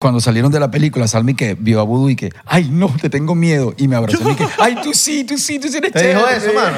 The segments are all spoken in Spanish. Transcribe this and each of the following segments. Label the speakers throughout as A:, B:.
A: Cuando salieron de la película, Salmi que vio a Voodoo y que, ay, no, te tengo miedo. Y me abrazó y que, ay, tú sí, tú sí, tú sí eres
B: ¿Te dijo
A: chévere".
B: eso, mano?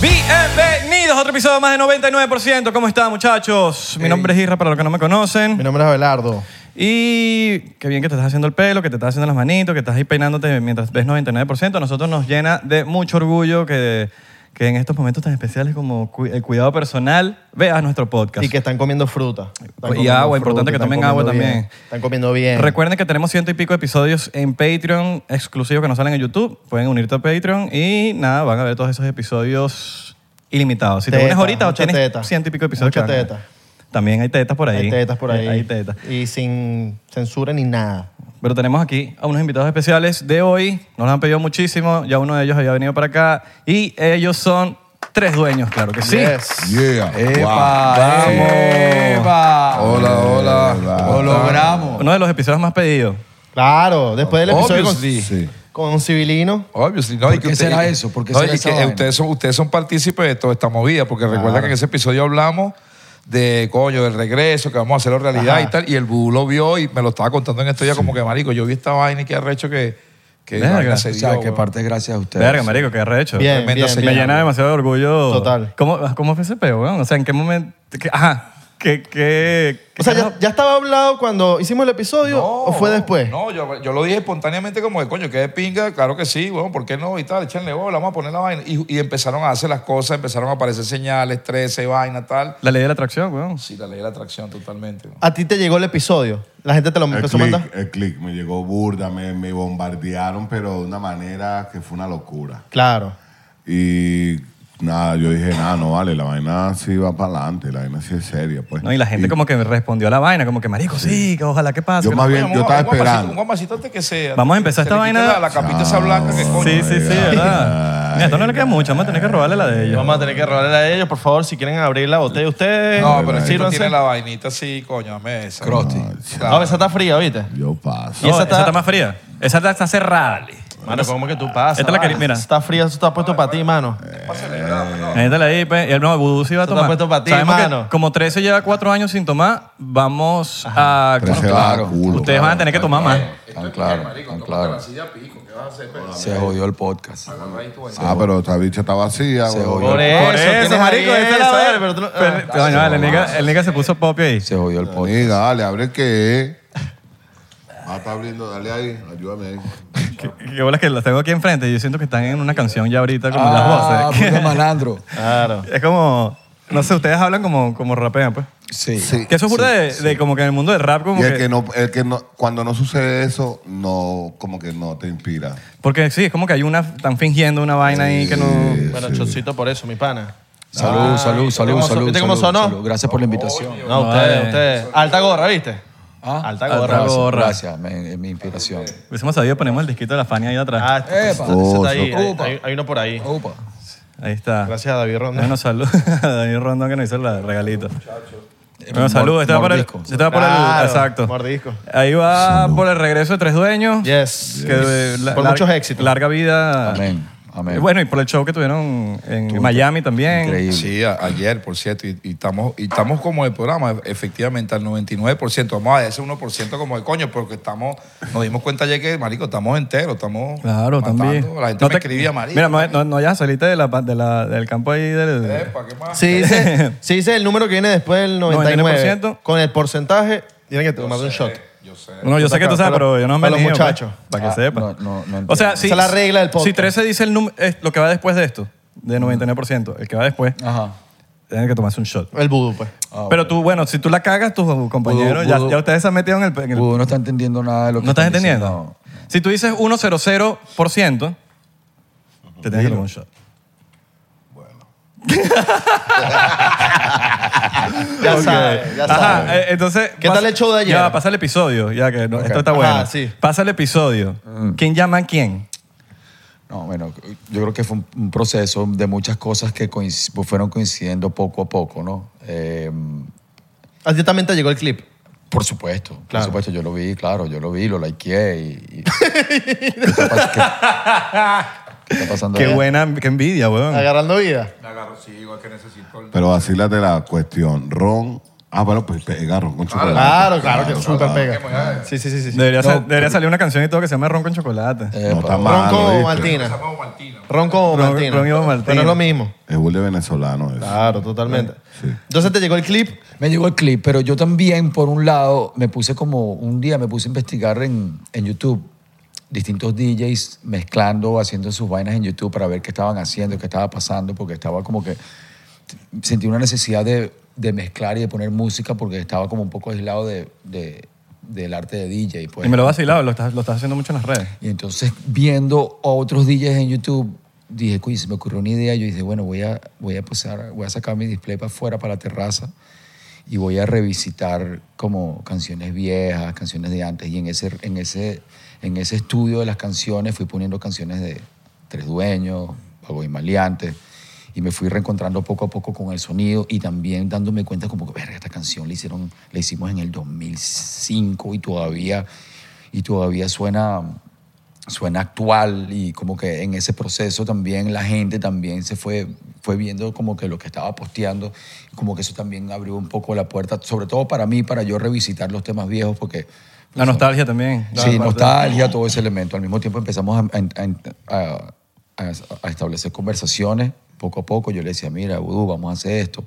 C: Bienvenidos a otro episodio más de 99%. ¿Cómo están, muchachos? Mi nombre es Isra, para los que no me conocen.
B: Mi nombre es Abelardo.
C: Y qué bien que te estás haciendo el pelo, que te estás haciendo las manitos, que estás ahí peinándote mientras ves 99%. A nosotros nos llena de mucho orgullo que, que en estos momentos tan especiales como cu- el cuidado personal veas nuestro podcast.
B: Y que están comiendo fruta. Están
C: Y
B: comiendo
C: agua, importante que tomen agua también.
B: Están comiendo bien.
C: Recuerden que tenemos ciento y pico episodios en Patreon exclusivos que no salen en YouTube. Pueden unirte a Patreon y nada, van a ver todos esos episodios ilimitados. Si te unes ahorita, tienes
B: teta.
C: ciento y pico episodios.
B: Mucha teta.
C: También hay tetas por ahí.
B: Hay tetas por ahí.
C: Hay tetas.
B: Y sin censura ni nada.
C: Pero tenemos aquí a unos invitados especiales de hoy. Nos lo han pedido muchísimo. Ya uno de ellos había venido para acá. Y ellos son tres dueños, claro que sí.
B: Yes.
D: Yeah.
A: ¡Epa!
C: Vamos.
A: ¡Epa!
D: Hola, hola.
A: Lo logramos.
C: Uno de los episodios más pedidos.
B: Claro, después del episodio con.
D: Sí.
B: con Civilino.
D: Obviously, no,
A: ¿Por
D: y
A: qué
D: usted-
A: será eso? ¿Por qué
D: no,
A: será
D: y
A: esa
D: que ustedes son, ustedes son partícipes de toda esta movida, porque recuerda que en ese episodio hablamos de, coño, del regreso, que vamos a hacerlo realidad
B: Ajá.
D: y tal, y el Bú lo vio y me lo estaba contando en estos días como que, marico, yo vi esta vaina y qué arrecho que, que
C: Verga.
A: O sea, que parte es gracias a ustedes.
C: Verga, marico, qué arrecho.
B: Bien,
D: Tremenda
B: bien,
D: señal.
C: Me
B: bien.
C: llena demasiado de orgullo.
B: Total.
C: ¿Cómo, cómo fue ese peo, weón? O sea, ¿en qué momento? ajá. ¿Qué, qué, qué
B: O sea, ya, ya estaba hablado cuando hicimos el episodio o fue después.
D: No, yo, yo lo dije espontáneamente como de coño, que de pinga, claro que sí, bueno, ¿por qué no? Y tal, échenle bola, vamos a poner la vaina. Y, y empezaron a hacer las cosas, empezaron a aparecer señales, 13, vaina, tal.
C: La ley de la atracción, weón.
D: Sí, la ley de la atracción totalmente.
B: A ti te llegó el episodio. La gente te lo empezó a mandar.
E: el click me llegó burda, me, me bombardearon, pero de una manera que fue una locura.
B: Claro.
E: Y nada, yo dije, nada, no vale, la vaina sí va para adelante, la vaina sí es seria. Pues.
C: No, y la gente como que respondió a la vaina, como que, marico, sí, que ojalá que pase.
E: Yo
C: que
E: más
C: no-
E: bien- yo
D: un-
E: estaba esperando.
D: Un guamacito antes que sea.
C: Vamos a empezar esta vaina-
D: La, la capita esa blanca que coño.
C: Sí, sí, sí, ¿verdad? Mira, esto no le queda mucho, vamos a tener que robarle la de ellos.
B: Vamos a tener que robarle a ellos, por favor, si quieren abrir la botella ustedes.
D: No, pero esto
B: sírvanse.
D: tiene la vainita así, coño, dame esa.
A: Crosti.
B: No, esa está fría, ¿viste?
E: Yo paso.
C: Y esa, está, más fría. Esa está, está cerrada.
B: Mano, ¿cómo que tú pasas?
C: Esta la
B: vale?
C: quería- mira.
B: Está fría, eso está puesto para ti, mano.
C: Métela ahí, pues. Y el no, Vudú sí va a tomar.
B: está puesto pa' ti,
C: Sabemos que
B: mano.
C: como 13 lleva 4 años sin tomar, vamos a...
A: Claro.
E: culo,
C: Ustedes van a tener que tomar más.
A: Tan claro, tan claro. Se jodió el podcast.
E: Ah, pero esta bicha está vacía.
A: Se jodió.
B: Por eso,
C: Por eso,
B: tienes
C: marico, esta es la
B: pero
C: el nigga, se puso popio ahí.
A: Se jodió el podcast.
E: Dale, abre qué. Ah, está abriendo, dale ahí, ayúdame ahí.
C: Qué qué bolas que los tengo aquí enfrente y yo siento que están en una canción ya ahorita como
A: Ah,
C: las voces.
A: puta malandro.
B: Claro.
C: Es como... No sé, ustedes hablan como, como rapean, pues.
A: Sí.
E: Sí.
C: Que eso es burda de, de como que en el mundo del rap como
E: Y el
C: que...
E: que no, el que no, cuando no sucede eso, no, como que no te inspira.
C: Porque sí, es como que hay una... Están fingiendo una vaina ahí que no...
B: Bueno, chocito por eso, mi pana.
A: Salud,
B: Ah,
A: salud,
B: ¿viste
A: salud, salud.
B: ¿Viste cómo sonó?
A: salud. Gracias por la invitación.
B: No,
C: No,
B: ustedes,
C: vale.
B: ustedes. Alta gorra, ¿viste?
A: Ah,
B: Alta gorra.
A: Gracias,
C: gorra.
A: gracias, me- es mi inspiración.
C: Hubiésemos sabido ponemos el disquito de la Fania ahí atrás.
B: Ah, este-
A: Epa.
B: ese está ahí.
A: Oso.
B: Hay, hay- hay uno por ahí.
A: Opa.
C: Ahí está.
B: Gracias a David Ronda.
C: Bueno, salud a Daniel Rondón que nos hizo el regalito. Bueno, salud. Este va por el...
A: Mordisco.
C: Este va por el...
B: Claro,
C: Exacto.
B: Mordisco.
C: Ahí va por el regreso de Tres Dueños.
B: Yes.
C: Que la-
B: Por
C: lar-
B: muchos éxitos.
C: Larga vida.
A: Amén, amén.
C: Bueno, y por el show que tuvieron en Miami también.
A: Increíble.
D: Sí, a- ayer, por cierto, y, y estamos, y estamos como el programa, efectivamente, al 99%. Vamos a ese 1% como de coño, porque estamos, nos dimos cuenta ayer que, marico, estamos enteros, estamos
C: Claro,
D: matando.
C: también.
D: La gente
C: No
D: me
C: te-
D: escribía, marico.
C: Mira, no, no, ya saliste de la, de la- del campo ahí del...
D: Epa, ¿qué más?
B: Si dice, el número que viene después del 99,
C: 99%.
B: con el porcentaje, tienen que tomar un shot.
D: Yo sé.
C: No, yo sé que tú sabes, pero yo no me
B: para los
C: pues,
B: muchachos.
C: para que
A: Ah,
C: sepa.
A: no, no, no
C: o sea, si,
B: Esa es la regla del podcast.
C: Si 13 dice el es lo que va después de esto, de 99%, el que va después,
A: Ajá.
C: tiene que tomarse un shot.
B: El vudú, pues.
A: Ah,
C: Pero tú, bueno, si tú la cagas, tus compañeros, ya, ustedes se han metido en el... en el-
A: Uno no está entendiendo nada de lo que
C: ¿No estás
A: están
C: entendiendo?
A: diciendo.
C: Si tú dices 100%, te tienes que tomar un shot.
B: Ya sabes, ya
C: Ajá,
B: sabes.
C: eh, entonces...
B: ¿Qué tal el show de ayer?
C: Ya, pasa el episodio, ya que no- esto está
B: Ajá,
C: bueno.
B: sí.
C: Pasa el episodio. ¿Quién llama a quién?
A: No, bueno, yo creo que fue un, un proceso de muchas cosas que coinc- pues, fueron coincidiendo poco a poco, ¿no? Eh,
B: A ti también te llegó el clip.
A: por supuesto, por
B: Claro.
A: supuesto, yo lo vi, claro, yo lo vi, lo likeé y... y- ¿Qué te pasa? ¿Qué- ¿Qué está pasando
C: Qué
A: ahí?
C: buena, qué envidia, weón.
B: Agarrando vida.
D: Me agarro, sí, igual que necesito el...
E: Pero vacílate la cuestión. Ron. Ah, bueno, pues pega ron con chocolate.
B: Claro, claro, que súper pega. Sí, sí, sí. sí.
C: Debería,
A: No,
C: sa- debería salir una canción y todo que se llame Ron con chocolate.
A: Eh,
E: No está mal.
B: Ron con
E: ¿viste?
B: Martina. Con
C: Ron-
B: Martina.
C: Ron y Martina.
B: Pero no es lo mismo.
E: Es burda de venezolano eso.
B: Claro, totalmente.
E: Sí.
B: Entonces te llegó el clip.
A: Me llegó el clip, pero yo también, por un lado, me puse como un día, me puse a investigar en, en YouTube distintos DJs mezclando, haciendo sus vainas en YouTube para ver qué estaban haciendo, qué estaba pasando, porque estaba como que sentí una necesidad de, de mezclar y de poner música porque estaba como un poco aislado de, de- del arte de DJ. Pues.
C: Y me lo vacilado, lo estás, lo estás haciendo mucho en las redes.
A: Y entonces, viendo a otros DJs en YouTube, dije, cuy, se me ocurrió una idea. Yo dije, bueno, voy a, voy a, pasar, voy a sacar mi display para afuera, para la terraza, y voy a revisitar como canciones viejas, canciones de antes. Y en ese, en ese, en ese estudio de las canciones fui poniendo canciones de Tres Dueños, Pago y Maleante. Y me fui reencontrando poco a poco con el sonido y también dándome cuenta como que, verga, esta canción la, hicieron, la hicimos en el 2005 y todavía, y todavía suena, suena actual y como que en ese proceso también la gente también se fue, fue viendo como que lo que estaba posteando, como que eso también abrió un poco la puerta, sobre todo para mí, para yo revisitar los temas viejos porque...
C: La nostalgia también.
A: Sí, nostalgia, todo ese elemento. Al mismo tiempo empezamos a, a- a- a- a establecer conversaciones poco a poco. Yo le decía, mira, Vudú, vamos a hacer esto.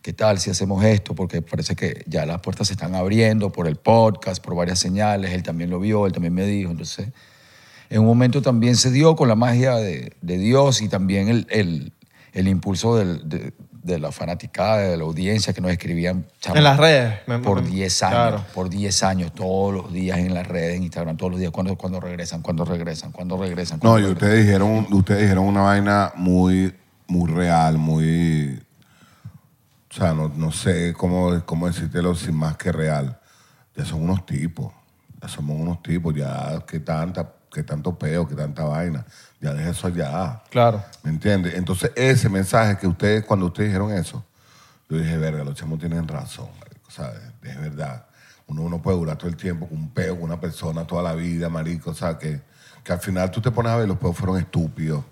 A: ¿Qué tal si hacemos esto? Porque parece que ya las puertas se están abriendo por el podcast, por varias señales. Él también lo vio, él también me dijo. Entonces, en un momento también se dio con la magia de, de Dios y también el, el- el impulso del- de, de la fanaticada, de la audiencia que nos escribían chamo,
B: En las redes. Me-
A: por
B: me-
A: 10 años,
B: Claro.
A: por 10 años, todos los días en las redes, en Instagram, todos los días, cuando, cuando regresan, cuando regresan, cuando regresan.
E: No,
A: cuando
E: y
A: regresan.
E: ustedes dijeron, ustedes dijeron una vaina muy, muy real, muy. O sea, no, no sé cómo, cómo decírtelo sin más que real. Ya son unos tipos. Ya somos unos tipos. Ya que tanta, que tanto peo, que tanta vaina. Ya deja eso ya.
B: Claro.
E: ¿Me entiendes? Entonces, ese mensaje que ustedes, cuando ustedes dijeron eso, yo dije, verga, los chamos tienen razón, marico, ¿sabes? Es verdad. Uno no puede durar todo el tiempo con un peo, con una persona toda la vida, marico, o sea, que, que al final tú te pones a ver, los peos fueron estúpidos.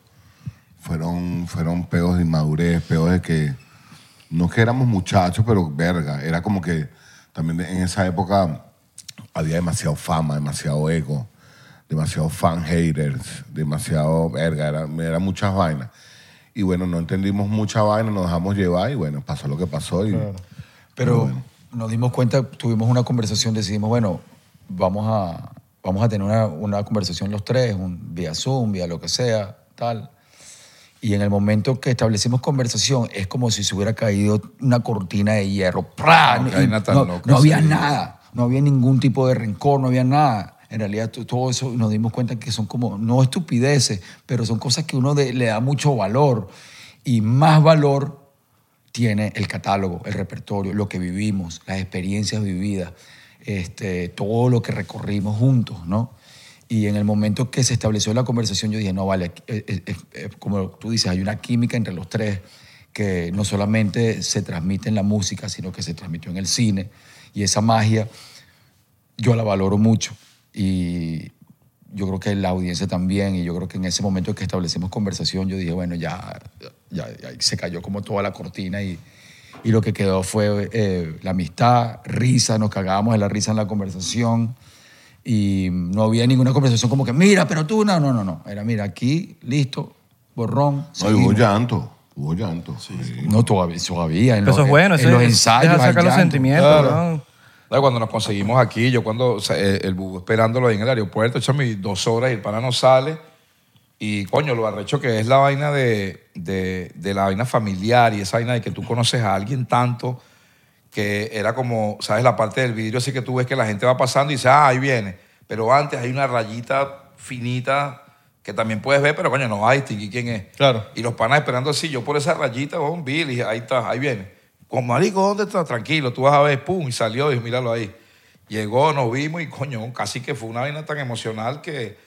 E: Fueron, fueron peos de inmadurez, peos de que, no es que éramos muchachos, pero verga, era como que también en esa época había demasiado fama, demasiado ego, demasiado fan haters, demasiado verga, era, era muchas vainas. Y bueno, no entendimos mucha vaina, nos dejamos llevar y bueno, pasó lo que pasó. Y,
A: Pero
E: bueno.
A: nos dimos cuenta, tuvimos una conversación, decidimos, bueno, vamos a, vamos a tener una, una conversación los tres, un, vía Zoom, vía lo que sea, tal. Y en el momento que establecimos conversación, es como si se hubiera caído una cortina de hierro. ¡Pra! No, había nada, no había ningún tipo de rencor, no había nada. En realidad, to- todo eso nos dimos cuenta que son como, no estupideces, pero son cosas que uno de- le da mucho valor. Y más valor tiene el catálogo, el repertorio, lo que vivimos, las experiencias vividas, este, todo lo que recorrimos juntos, ¿no? Y en el momento que se estableció la conversación, yo dije, no, vale, eh, eh, eh, como tú dices, hay una química entre los tres que no solamente se transmite en la música, sino que se transmitió en el cine. Y esa magia yo la valoro mucho. Y yo creo que la audiencia también. Y yo creo que en ese momento que establecimos conversación, yo dije, bueno, ya, ya, ya se cayó como toda la cortina y, y lo que quedó fue eh, la amistad, risa, nos cagábamos de la risa en la conversación. Y no había ninguna conversación como que, mira, pero tú, no, no, no, no. Era, mira, aquí, listo, borrón.
E: No, y hubo llanto, hubo llanto. Sí.
A: No, todavía, todavía. En
C: Pero eso
A: los,
C: es bueno,
A: en
C: eso
A: los
C: es-
A: ensayos.
C: deja sacar los sentimientos,
B: Claro.
C: weón.
D: Cuando nos conseguimos aquí, yo cuando o sea, el, bubu esperándolo ahí en el aeropuerto, echame dos horas y el pana no sale. Y coño, lo arrecho que es la vaina de, de, de la vaina familiar y esa vaina de que tú conoces a alguien tanto que era como, ¿sabes? La parte del vidrio, así que tú ves que la gente va pasando y dices, ah, ahí viene. Pero antes hay una rayita finita que también puedes ver, pero coño, no a distinguir quién es.
B: Claro.
D: Y los panas esperando así, yo por esa rayita, un Billy, ahí está, ahí viene. Con marico, ¿dónde está? Tranquilo, tú vas a ver, pum, y salió, y míralo ahí. Llegó, nos vimos y coño, casi que fue una vaina tan emocional que,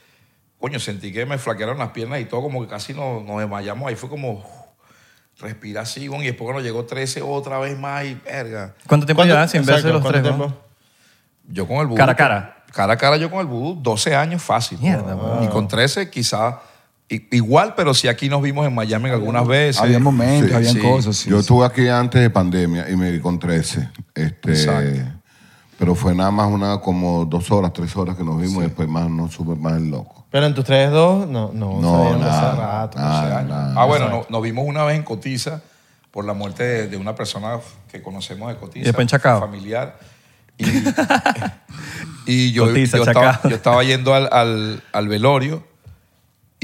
D: coño, sentí que me flaquearon las piernas y todo, como que casi nos, nos desmayamos. Ahí fue como, respira así, y después cuando llegó 13 otra vez más y verga.
C: ¿Cuánto tiempo
B: ¿Cuánto-
C: llevan sin verse los tres?
D: Yo con el vudú.
C: Cara a cara.
D: Cara a cara yo con el vudú, 12 años fácil.
C: Mierda,
D: Y con 13 quizás Igual, pero sí aquí nos vimos en Miami algunas veces.
A: Había momentos,
E: Sí,
D: sí.
A: cosas. sí,
E: Yo
A: sí.
E: estuve aquí antes de pandemia y me di con 13. Este,
D: Exacto.
E: pero fue nada más una como dos horas, tres horas que nos vimos y después más no supe más el loco.
B: Pero en tus 3-2, no, no,
E: No,
B: de hace
E: nada,
B: rato.
E: nada, nada.
D: Ah, bueno, no- nos vimos una vez en Cotiza por la muerte de, de una persona que conocemos de Cotiza.
C: Y.
D: Familiar. Y, y yo,
C: Cotiza,
D: yo, estaba, yo estaba yendo al, al- al velorio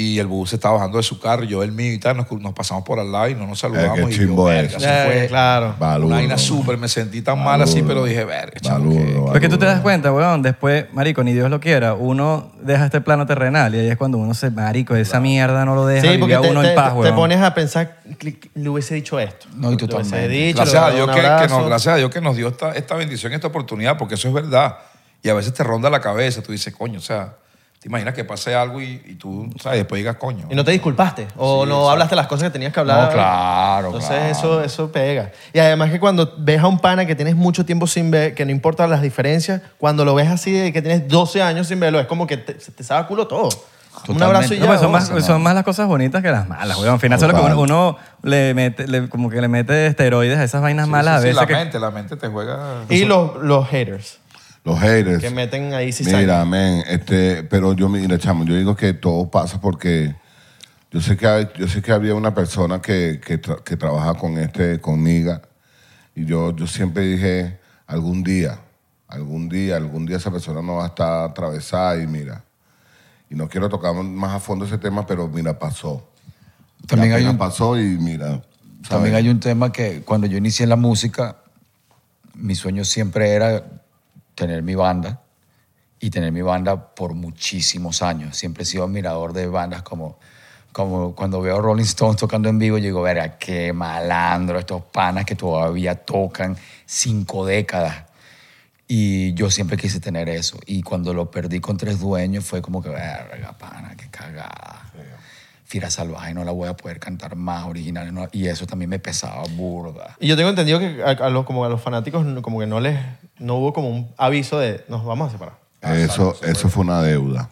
D: y el bus se estaba bajando de su carro, yo el mío y tal, nos, nos pasamos por al lado y no nos saludamos.
E: Eh, qué
D: y
E: chimbo
D: yo,
B: Eh,
D: fue
B: claro.
D: Una vaina súper, me sentí tan mal así, pero dije,
E: Baludo,
D: que-.
C: Porque tú te das cuenta, weón, después, marico, ni Dios lo quiera, uno deja este plano terrenal y ahí es cuando uno se, marico, esa mierda no lo deja
B: Sí, porque te,
C: uno
B: te-
C: en paz,
B: te
C: weón.
B: pones a pensar, "Clic, le hubiese dicho esto.
A: No, y totalmente.
B: dicho,
D: Gracias a, Dios que, nos, gracias a Dios que nos dio esta, esta bendición, esta oportunidad, porque eso es verdad. Y a veces te ronda la cabeza, tú dices, coño, o sea, te imaginas que pase algo y, y tú, ¿sabes? Después digas, coño.
B: Y no te disculpaste. O
D: Sí,
B: no
D: exacto.
B: hablaste las cosas que tenías que hablar.
A: No, claro,
B: Entonces
A: claro.
B: Eso, eso pega. Y además que cuando ves a un pana que tienes mucho tiempo sin ver, que no importa las diferencias, cuando lo ves así de que tienes 12 años sin verlo, es como que te, te sabe culo todo. Un
A: Totalmente.
B: abrazo y
C: No,
B: ya.
C: pues son, más,
B: goza.
C: son más las cosas bonitas que las malas, weón. Al final, eso es lo que uno, uno le mete, le- como que le mete esteroides a esas vainas
D: Sí,
C: malas
D: sí,
C: a
D: sí,
C: veces.
D: la
C: que-
D: mente, la mente te juega.
B: Y los, los haters,
E: Los haters.
B: que meten ahí cizaña.
E: Mira, men, este, pero yo, mira, chamo, yo digo que todo pasa porque yo sé que, hay- yo sé que había una persona que, que, tra- que trabaja con este, conmigo, y yo, yo siempre dije, algún día, algún día, algún día esa persona no va a estar atravesada y mira, y no quiero tocar más a fondo ese tema, pero mira, pasó.
A: También hay un-
E: pasó y mira.
A: También hay un tema que cuando yo inicié la música, mi sueño siempre era tener mi banda y tener mi banda por muchísimos años. Siempre he sido admirador de bandas como, como cuando veo Rolling Stones tocando en vivo, digo, verga, qué malandro estos panas que todavía tocan cinco décadas. Y yo siempre quise tener eso. Y cuando lo perdí con tres dueños fue como que, verga, pana, qué cagada. Fira Salvaje no la voy a poder cantar más original. no- y eso también me pesaba burda.
B: Y yo tengo entendido que a, a los, como a los fanáticos no- como que no les no hubo como un aviso de nos vamos a separar.
E: Eso, eso fue una deuda.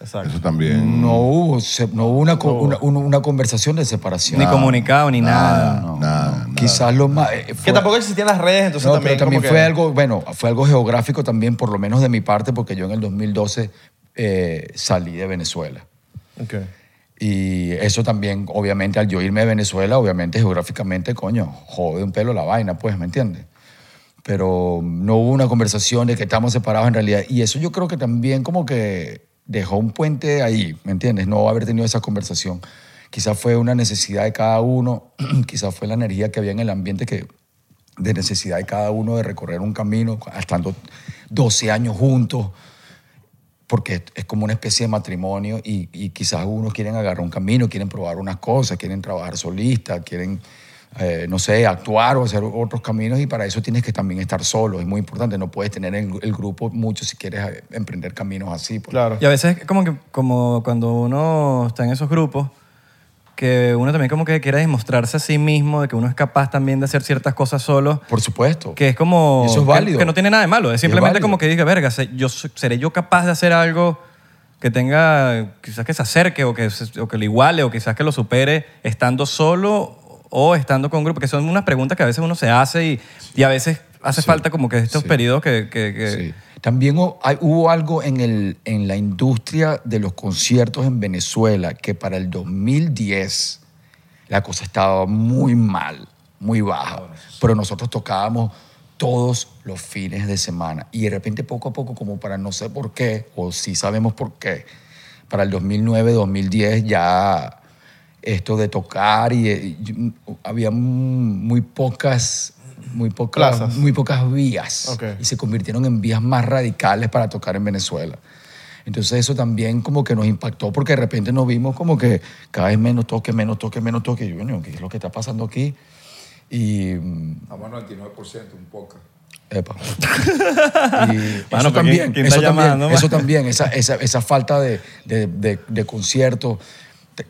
B: Exacto.
E: Eso también.
A: No hubo, se- no hubo una, co- una, una- una conversación de separación.
C: Ni comunicado, ni nada.
E: Nada, nada.
A: Quizás lo más... eh,
B: Que
A: fue-
B: tampoco existían las redes, entonces
A: No,
B: también,
A: pero también
B: como
A: fue
B: que-
A: algo, bueno, fue algo geográfico también, por lo menos de mi parte, porque yo en el 2012 eh, salí de Venezuela.
B: Ok.
A: Y eso también, obviamente, al yo irme de Venezuela, obviamente, geográficamente, coño, jode un pelo la vaina, pues, ¿me entiendes? Pero no hubo una conversación de que estamos separados en realidad. Y eso yo creo que también como que dejó un puente ahí, ¿me entiendes? No haber tenido esa conversación. Quizás fue una necesidad de cada uno, quizás fue la energía que había en el ambiente que de necesidad de cada uno de recorrer un camino, estando 12 años juntos, porque es como una especie de matrimonio y, y quizás unos quieren agarrar un camino, quieren probar unas cosas, quieren trabajar solista, quieren, eh, no sé, actuar o hacer otros caminos y para eso tienes que también estar solo, es muy importante, no puedes tener el, el grupo mucho si quieres eh, emprender caminos así. pues.
B: Claro.
C: Y a veces como que como cuando uno está en esos grupos, que uno también como que quiere demostrarse a sí mismo de que uno es capaz también de hacer ciertas cosas solo,
A: Por supuesto.
C: que es como...
A: Eso es
C: que-
A: válido.
C: Que, no tiene nada de malo, es simplemente
A: válido.
C: como que diga, verga, yo, seré yo capaz de hacer algo que tenga, quizás que se acerque o que, se- o que lo iguale o quizás que lo supere estando solo o estando con un grupo, que son unas preguntas que a veces uno se hace y, y a veces hace falta como que estos periodos que... que- que-
A: Sí. También hubo algo en, el, en la industria de los conciertos en Venezuela que para el 2010 la cosa estaba muy mal, muy baja. Pero nosotros tocábamos todos los fines de semana. Y de repente, poco a poco, como para no sé por qué, o sí sabemos por qué, para el 2009, 2010 ya esto de tocar y, y había muy pocas muy pocas
B: Plazas.
A: muy pocas vías
B: Ok.
A: y se convirtieron en vías más radicales para tocar en Venezuela. Entonces eso también como que nos impactó porque de repente nos vimos como que cada vez menos toque, menos toque, menos toque. Y yo, bueno, ¿qué es lo que está pasando aquí? Y... mm,
D: Estamos al 99%, un poco.
A: Epa. Y
C: Mano,
A: eso también,
C: ¿quién- quién
A: eso
C: está
A: también,
C: llamando,
A: eso también, esa, esa, esa falta de, de, de, de conciertos,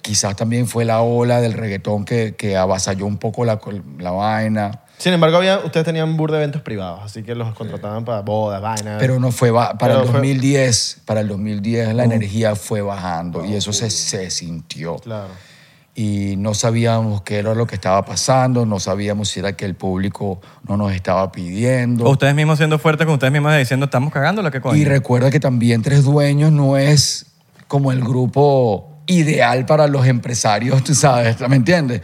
A: quizás también fue la ola del reggaetón que, que avasalló un poco la, la vaina.
B: Sin embargo, había, ustedes tenían bur de eventos privados, así que los contrataban para bodas, vainas.
A: Pero no fue ba- para
B: Pero
A: el
B: fue-
A: 2010, para el 2010 la energía fue bajando y eso se, se sintió.
B: Claro.
A: Y no sabíamos qué era lo que estaba pasando, no sabíamos si era que el público no nos estaba pidiendo.
C: O ustedes mismos siendo fuertes con ustedes mismos diciendo, estamos cagando la que coño.
A: Y recuerda que también Tres Dueños no es como el grupo ideal para los empresarios, tú sabes, ¿me entiendes?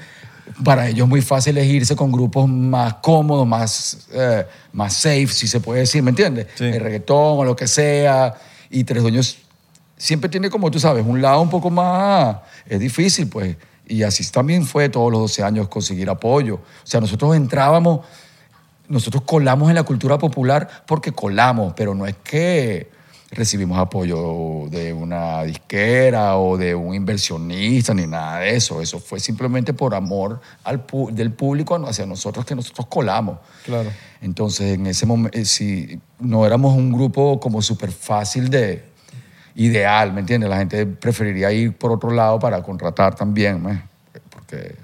A: Para ellos es muy fácil es irse con grupos más cómodos, más, eh, más safe, si se puede decir, ¿me entiendes?
C: Sí.
A: El reggaetón o lo que sea. Y Tres Dueños siempre tiene como tú sabes, un lado un poco más, es difícil pues. Y así también fue todos los 12 años conseguir apoyo. O sea, nosotros entrábamos, nosotros colamos en la cultura popular porque colamos, pero no es que recibimos apoyo de una disquera o de un inversionista ni nada de eso. Eso fue simplemente por amor al pu- del público hacia nosotros que nosotros colamos.
B: Claro.
A: Entonces, en ese momento, si no éramos un grupo como súper fácil de ideal, ¿me entiendes? La gente preferiría ir por otro lado para contratar también, ¿me? porque,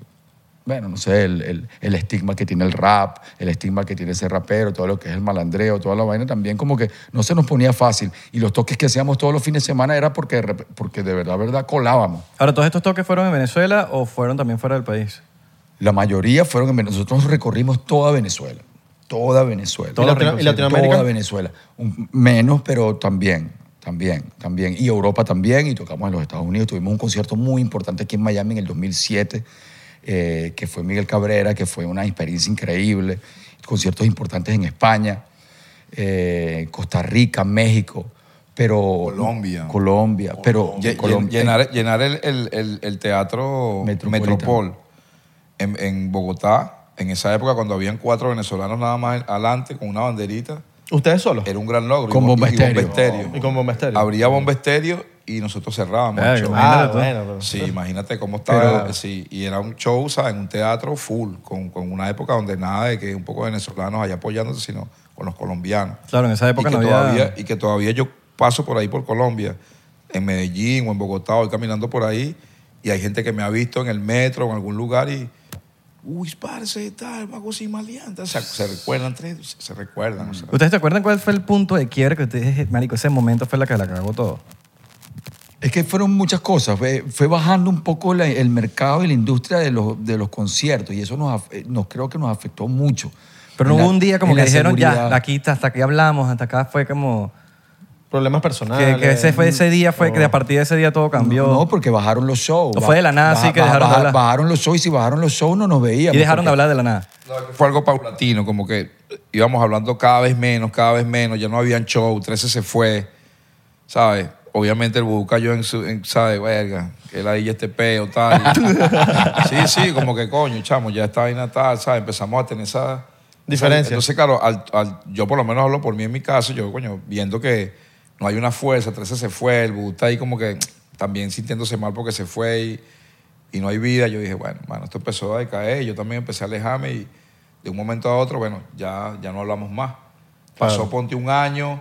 A: bueno, no sé, el, el- el estigma que tiene el rap, el estigma que tiene ese rapero, todo lo que es el malandreo, toda la vaina también como que no se nos ponía fácil. Y los toques que hacíamos todos los fines de semana era porque, porque de verdad, verdad, colábamos.
C: Ahora, ¿todos estos toques fueron en Venezuela o fueron también fuera del país?
A: La mayoría fueron en Venezuela. Nosotros recorrimos toda Venezuela. Toda Venezuela.
B: ¿Y Latino- y Latinoamérica?
A: Toda Venezuela. Un- menos, pero también, también, también. Y Europa también. Y tocamos en los Estados Unidos. Tuvimos un concierto muy importante aquí en Miami en el 2007, eh, que fue Miguel Cabrera, que fue una experiencia increíble. Conciertos importantes en España, eh, Costa Rica, México. Pero,
D: Colombia.
A: Colombia. Pero Colombia-
D: Llenar, llenar el, el- el- el teatro. Metropol en, en Bogotá, en esa época cuando habían cuatro venezolanos nada más adelante con una banderita,
B: ¿Ustedes solos?
D: era un gran logro.
A: Con
D: Y-
A: Bomba
D: y Bomba
A: Estéreo.
D: Estéreo.
B: Y con Bomba Estéreo.
D: Abría Bomba Estéreo y nosotros cerrábamos el show.
C: imagínate
B: Ah, bueno. pero-
D: Sí, imagínate cómo estaba. sí, y era un show, ¿sabes? En un teatro full, con, con una época donde nada de que un poco de venezolanos allá apoyándose, sino con los colombianos.
C: Claro, en esa época
D: y que
C: no había...
D: Todavía, y que todavía yo paso por ahí por Colombia, en Medellín o en Bogotá, voy caminando por ahí y hay gente que me ha visto en el metro o en algún lugar y. Uy, parce, tal, vago sin maleante. O sea, se recuerdan, tres, se recuerdan. o sea.
C: ¿Ustedes se acuerdan cuál fue el punto de quiebre que ustedes, dije, marico, ese momento fue la que la cagó todo?
A: Es que fueron muchas cosas. Fue, fue bajando un poco la- el mercado y la industria de los, de los conciertos y eso nos, eh, nos creo que nos afectó mucho.
C: Pero no hubo un día como que dijeron, ya,
A: seguridad.
C: aquí, hasta aquí hablamos, hasta acá fue como...
B: Problemas personales.
C: Que, que ese, fue, ese día fue que a partir de ese día todo cambió.
A: No, porque bajaron los shows.
C: ¿O fue de la nada así que dejaron de hablar?
A: Bajaron los shows y si bajaron los shows no nos veíamos.
C: y dejaron de hablar de la nada.
D: No, es que fue algo paulatino, como que íbamos hablando cada vez menos, cada vez menos, ya no habían show, 13 se fue, ¿sabes? Obviamente el Bubu cayó en su, en, ¿sabes? Verga, que la este peo, tal. sí, sí, como que coño, chamo, ya esta vaina tal, ¿sabes? Empezamos a tener esa...
B: Diferencia.
D: Entonces, claro, al- al- yo por lo menos hablo por mí en mi caso, yo, coño, viendo que no hay una fuerza, 13 se fue, el Bubu está ahí como que también sintiéndose mal porque se fue y, y no hay vida, yo dije, bueno, mano, esto empezó a decaer, yo también empecé a alejarme y de un momento a otro, bueno, ya, ya no hablamos más. Pasó, ponte un año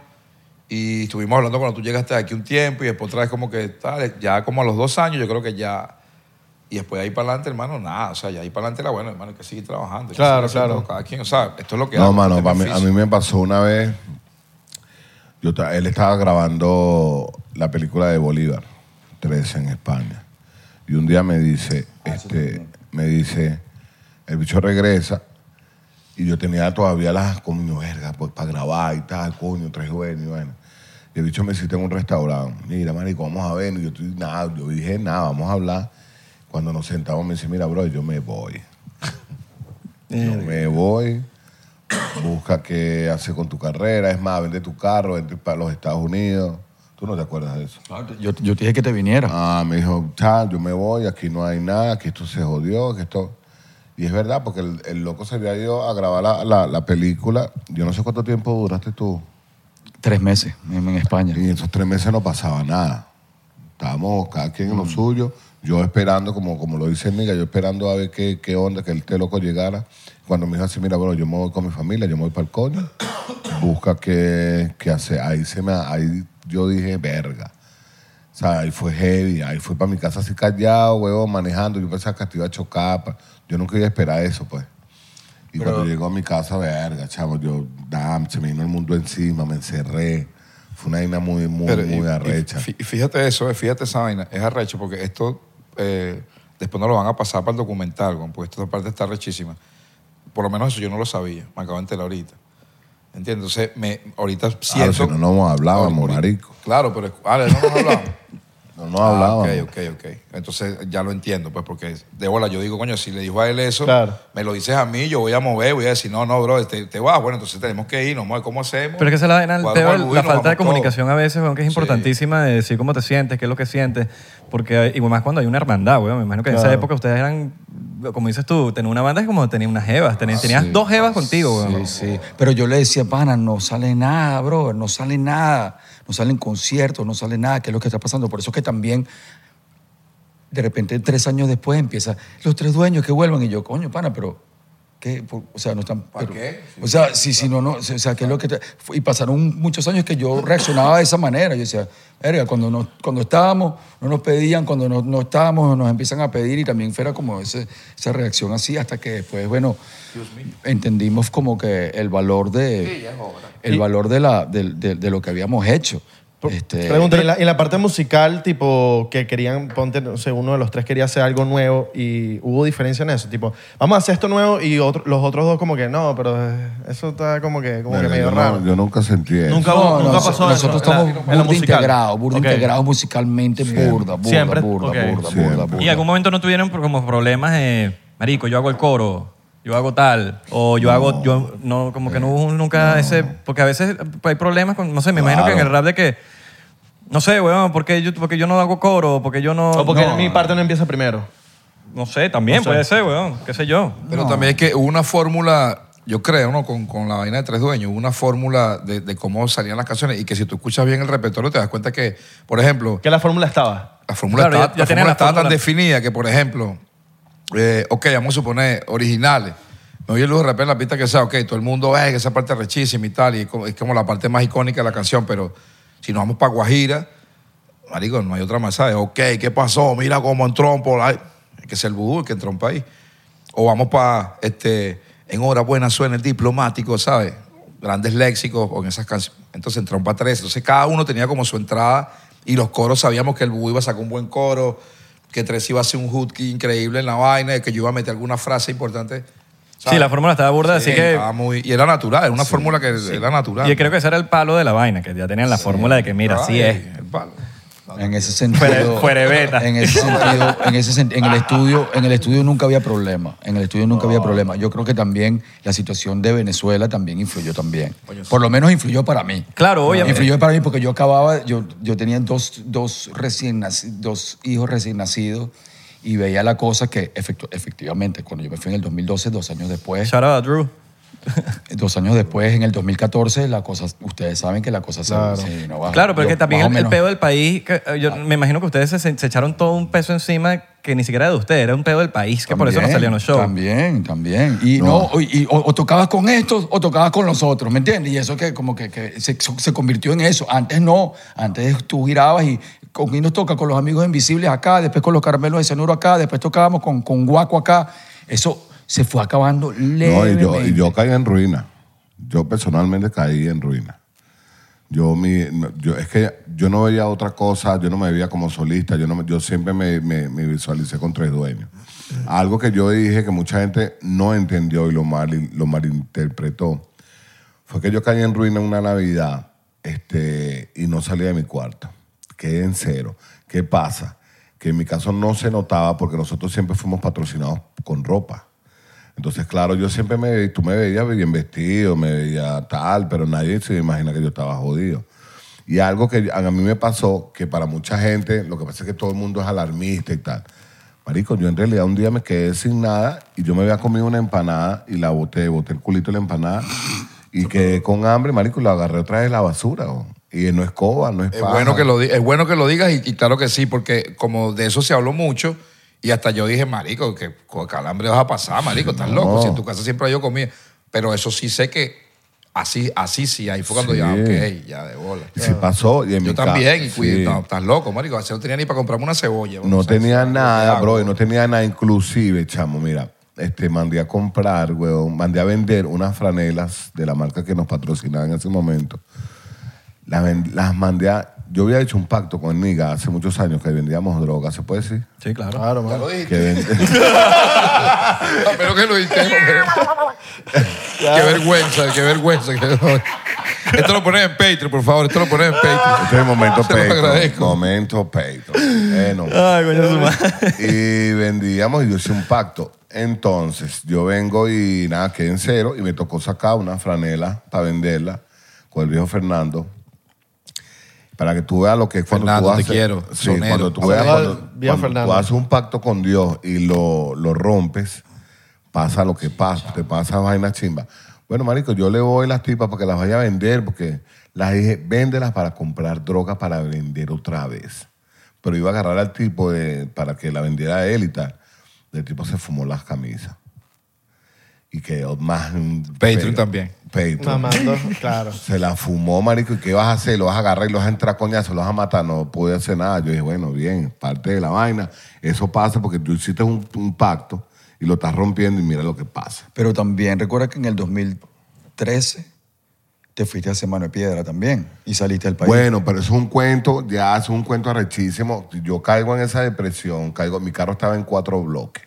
D: y estuvimos hablando cuando tú llegaste aquí un tiempo y después otra vez como que, tal, ya como a los dos años, yo creo que ya... Y después de ahí para adelante, hermano, nada. O sea, ya ahí para adelante era bueno, hermano, hay que seguir trabajando.
B: Claro, claro.
D: Cada quien, o sea, esto es lo que
E: No,
D: hago,
E: mano,
D: este
E: pa' mí- a mí me pasó una vez. Yo, él estaba grabando la película de Bolívar, 13 en España. Y un día me dice, este, me dice, el bicho regresa. Y yo tenía todavía las coño, verga, pues para grabar y tal, coño, tres jóvenes, y bueno. Y el bicho me cita en un restaurante. Mira, marico, vamos a ver. Y yo estoy, nada, yo dije, nada, vamos a hablar. Cuando nos sentamos me dice, mira, bro, yo me voy. Yo me voy, busca qué hacer con tu carrera, es más, vende tu carro, vende para los Estados Unidos. ¿Tú no te acuerdas de eso?
A: Claro, Yo, yo te dije que te viniera.
E: Ah, me dijo, chao, yo me voy, aquí no hay nada, que esto se jodió, que esto... Y es verdad, porque el, el loco se había ido a grabar la, la- la película. Yo no sé cuánto tiempo duraste tú.
A: Tres meses en, en España.
E: Y en esos tres meses no pasaba nada. Estábamos cada quien en lo suyo. Yo esperando, como, como lo dice Niga, yo esperando a ver qué, qué onda, que el té loco llegara. Cuando me dijo así, mira, bueno, yo me voy con mi familia, yo me voy para el coño. Busca qué, qué hacer. Ahí, se me, ahí yo dije, verga. O sea, ahí fue heavy. Ahí fui para mi casa así callado, huevón, manejando. Yo pensaba que te iba a chocar. pa- Yo no quería esperar eso, pues. Y cuando llegó a mi casa, verga, chavo, yo, damn, se me vino el mundo encima, me encerré. Fue una vaina muy, muy,
D: Pero,
E: muy
D: y
E: arrecha.
D: y fíjate eso, eh, fíjate esa vaina. Es arrecho porque esto eh, después no lo van a pasar para el documental, porque esta parte está rechísima. Por lo menos eso yo no lo sabía, me acabo de enterar ahorita. ¿Entiendes? Entonces, me, ahorita siento...
E: si no nos hablábamos,
D: Ahorita-
E: marico.
D: Claro, pero... Ah, no nos hablamos.
E: No nos
D: Ah, ok, ok, ok. Entonces ya lo entiendo, pues, porque de bola yo digo, coño, si le dijo a él eso,
B: Claro.
D: me lo dices a mí, yo voy a mover, voy a decir, no, no, bro, te, te vas. Bueno, entonces tenemos que ir, no, ¿cómo hacemos?
C: Pero es que es la, vaina, el
D: y
C: la
D: nos
C: falta de
D: todos.
C: comunicación a veces, weón, que es
D: Sí.
C: importantísima de decir cómo te sientes, qué es lo que sientes. Porque, y más cuando hay una hermandad, weón. Me imagino que en esa
B: Claro.
C: época ustedes eran, como dices tú, tener una banda es como tener unas jevas. Tenías, tenías dos jevas contigo, weón.
A: Sí, sí. Pero yo le decía, pana, no sale nada, bro, no sale nada. No salen conciertos, no sale nada, ¿qué es lo que está pasando? Por eso es que también, de repente, tres años después empieza, los tres dueños que vuelvan. Y yo, coño, pana, pero, ¿qué? Por- o sea, no están...
D: ¿Para
A: pero-
D: qué?
A: O sea, si, si no, no, o sea, ¿qué es lo que... te- y pasaron muchos años que yo reaccionaba de esa manera. Yo decía, verga, cuando, nos, cuando estábamos, no nos pedían, cuando no, no estábamos, nos empiezan a pedir y también fuera como ese, esa reacción así hasta que después, bueno, entendimos como que el valor de... el valor de, la, de, de- de lo que habíamos hecho. Este,
B: Pregunta, ¿y en la, en la parte musical, tipo, que querían, ponte, no sé, uno de los tres quería hacer algo nuevo y hubo diferencia en eso? Tipo, vamos a hacer esto nuevo y otro- los otros dos como que no, pero eh, eso está como que, como que medio
E: yo, no-
B: raro.
E: yo nunca sentí eso.
B: Nunca-
A: no,
B: nunca
A: no,
B: pasó
A: nosotros
B: eso en la-
A: estamos
B: en la
A: burda
B: musical.
A: integrados, burda
B: Ok.
A: integrados musicalmente, burda, burda,
B: Siempre,
A: burda,
B: ok.
A: burda, burda,
E: Siempre.
A: burda.
C: Y en algún momento no tuvieron como problemas de, marico, yo hago el coro, yo hago tal, o yo hago, yo no, como que no hubo nunca ese, porque a veces hay problemas con, no sé, me imagino que en el rap de que, no sé, weón, porque yo, porque yo no hago coro, porque yo no...
B: O porque
C: no,
B: mi parte no empieza primero.
C: No sé, también
B: No sé.
C: puede ser, weón, qué sé yo.
D: Pero también es que hubo una fórmula, yo creo, ¿no? Con, con la vaina de tres dueños, hubo una fórmula de, de cómo salían las canciones y que si tú escuchas bien el repertorio te das cuenta que, por ejemplo,
B: Que la fórmula estaba.
D: la fórmula
C: Claro,
D: estaba,
C: ya- ya
D: la fórmula
C: la
D: estaba tan
C: fórmula.
D: definida que, por ejemplo, eh, ok, vamos a suponer originales. Me oye lujo de repente la pista que sea, ok, todo el mundo ve que esa parte es rechísima y tal, y es como, la parte más icónica de la canción, pero si nos vamos para Guajira, marico, no hay otra más, ¿sabes? Ok, ¿qué pasó? Mira cómo entró por. Es que es el vudú el que entró ahí. O vamos para, este, en hora buena suena el diplomático, ¿sabes? Grandes léxicos o en esas canciones. Entonces entró para tres. Entonces cada uno tenía como su entrada y los coros sabíamos que el Bubú iba a sacar un buen coro, que Tres iba a hacer un hook increíble en la vaina, y que yo iba a meter alguna frase importante.
C: Sí, la fórmula estaba burda,
D: Sí,
C: así que...
D: estaba muy- y era natural, era una fórmula que era natural.
C: Y creo que ese era el palo de la vaina, que ya tenían la fórmula de que, mira, así es.
D: el palo.
A: En ese sentido.
C: Fuera-.
A: En ese sentido, en, ese sen- en el estudio, en el estudio nunca había problema. En el estudio nunca había problema. Yo creo que también la situación de Venezuela también influyó también. Por lo menos influyó para mí.
C: Claro, obviamente.
A: Influyó para mí porque yo acababa, yo, yo tenía dos, dos, recién dos hijos recién nacidos y veía la cosa que efectu- efectivamente, cuando yo me fui en el 2012, dos años después,
C: Shout out Drew.
A: dos años después, en el 2014, la cosa, ustedes saben que la cosa se-
B: Claro.
A: se vino abajo.
C: Claro, pero
A: Yo,
C: que también el, el pedo del país, que, eh, yo me imagino que ustedes se, se echaron todo un peso encima que ni siquiera era de ustedes, era un pedo del país, que por eso no salían los shows.
A: También, también. Y, no.
E: No.
A: y- o, o tocabas con estos o tocabas con los otros, ¿me entiendes? Y eso que como que, que se, se convirtió en eso. Antes no. Antes tú girabas y con quién nos toca con los amigos invisibles acá, después con los caramelos de cenuro acá, después tocábamos con, con Guaco acá. Eso se fue acabando
E: No,
A: levemente.
E: y yo, yo caí en ruina. Yo personalmente caí en ruina. Yo, mi, no, yo, es que yo no veía otra cosa, yo no me veía como solista, yo, no, yo siempre me, me- me visualicé con tres dueños. Algo que yo dije que mucha gente no entendió y lo, mal, lo malinterpretó fue que yo caí en ruina una Navidad este, y no salí de mi cuarto. Quedé en cero. ¿Qué pasa? Que en mi caso no se notaba porque nosotros siempre fuimos patrocinados con ropa. Entonces, claro, yo siempre me, tú me veías bien vestido, me veía tal, pero nadie se imagina que yo estaba jodido. Y algo que a mí me pasó, que para mucha gente, lo que pasa es que todo el mundo es alarmista y tal. Marico, yo en realidad un día me quedé sin nada y yo me había comido una empanada y la boté, boté el culito de la empanada y quedé con hambre, marico, y la agarré otra vez de la basura. ¿no? Y no es coba, no es
D: Es
E: paja.
D: bueno, que lo, es bueno que lo digas y, y claro que sí, porque como de eso se habló mucho y hasta yo dije, marico, que con calambre vas a pasar, marico, estás
E: No.
D: loco, si en tu casa siempre hay yo comida. Pero eso sí sé que así, así sí, ahí fue cuando
E: Sí.
D: ya, ok, ya de bola.
E: Y se pasó. Y en
D: Yo
E: mi
D: también, y
E: sí.
D: no, estás loco, marico, así no tenía ni para comprarme una cebolla.
E: No tenía nada, bro, y no tenía nada. Inclusive, chamo, mira, este, mandé a comprar, weón, mandé a vender unas franelas de la marca que nos patrocinaba en ese momento. Las, las mandé a... Yo había hecho un pacto con Niga hace muchos años que vendíamos drogas, ¿se puede decir?
C: Sí, claro.
B: Claro,
D: Ya
B: mano.
D: lo dijiste.
E: Que vend-
D: Pero que lo dijiste. Qué vergüenza, qué vergüenza. Esto lo pones en Patreon, por favor. Esto lo pones en Patreon.
E: Este es el momento
D: Se lo
E: Patreon.
D: agradezco.
E: Momento Patreon. Bueno.
C: Ay, coño, su madre.
E: y vendíamos y yo hice un pacto. Entonces, yo vengo y nada, quedé en cero y me tocó sacar una franela para venderla con el viejo Fernando. Para que tú veas lo que es cuando
D: Fernando,
E: tú
D: te quiero,
E: Sí,
D: sonero.
E: cuando tú veas cuando, tú haces un pacto con Dios y lo, lo rompes, pasa lo que pasa, te pasa vaina chimba. Bueno, marico, yo le voy las tipas para que las vaya a vender porque las dije, véndelas para comprar droga para vender otra vez. Pero iba a agarrar al tipo de, para que la vendiera a él y tal. El tipo se fumó las camisas. Y quedó más...
D: Patreon también.
E: Patreon.
B: Mamando, claro.
E: Se la fumó, marico. ¿Y qué vas a hacer? ¿Lo vas a agarrar y lo vas a entrar coñazo? ¿Lo vas a matar? No pude hacer nada. Yo dije, bueno, bien, parte de la vaina. Eso pasa porque tú hiciste un, un pacto y lo estás rompiendo y mira lo que pasa.
A: Pero también recuerda que en el 2013 te fuiste a hacer mano de piedra también y saliste del país.
E: Bueno, pero eso es un cuento, ya es un cuento arrechísimo. Yo caigo en esa depresión, caigo, mi carro estaba en cuatro bloques.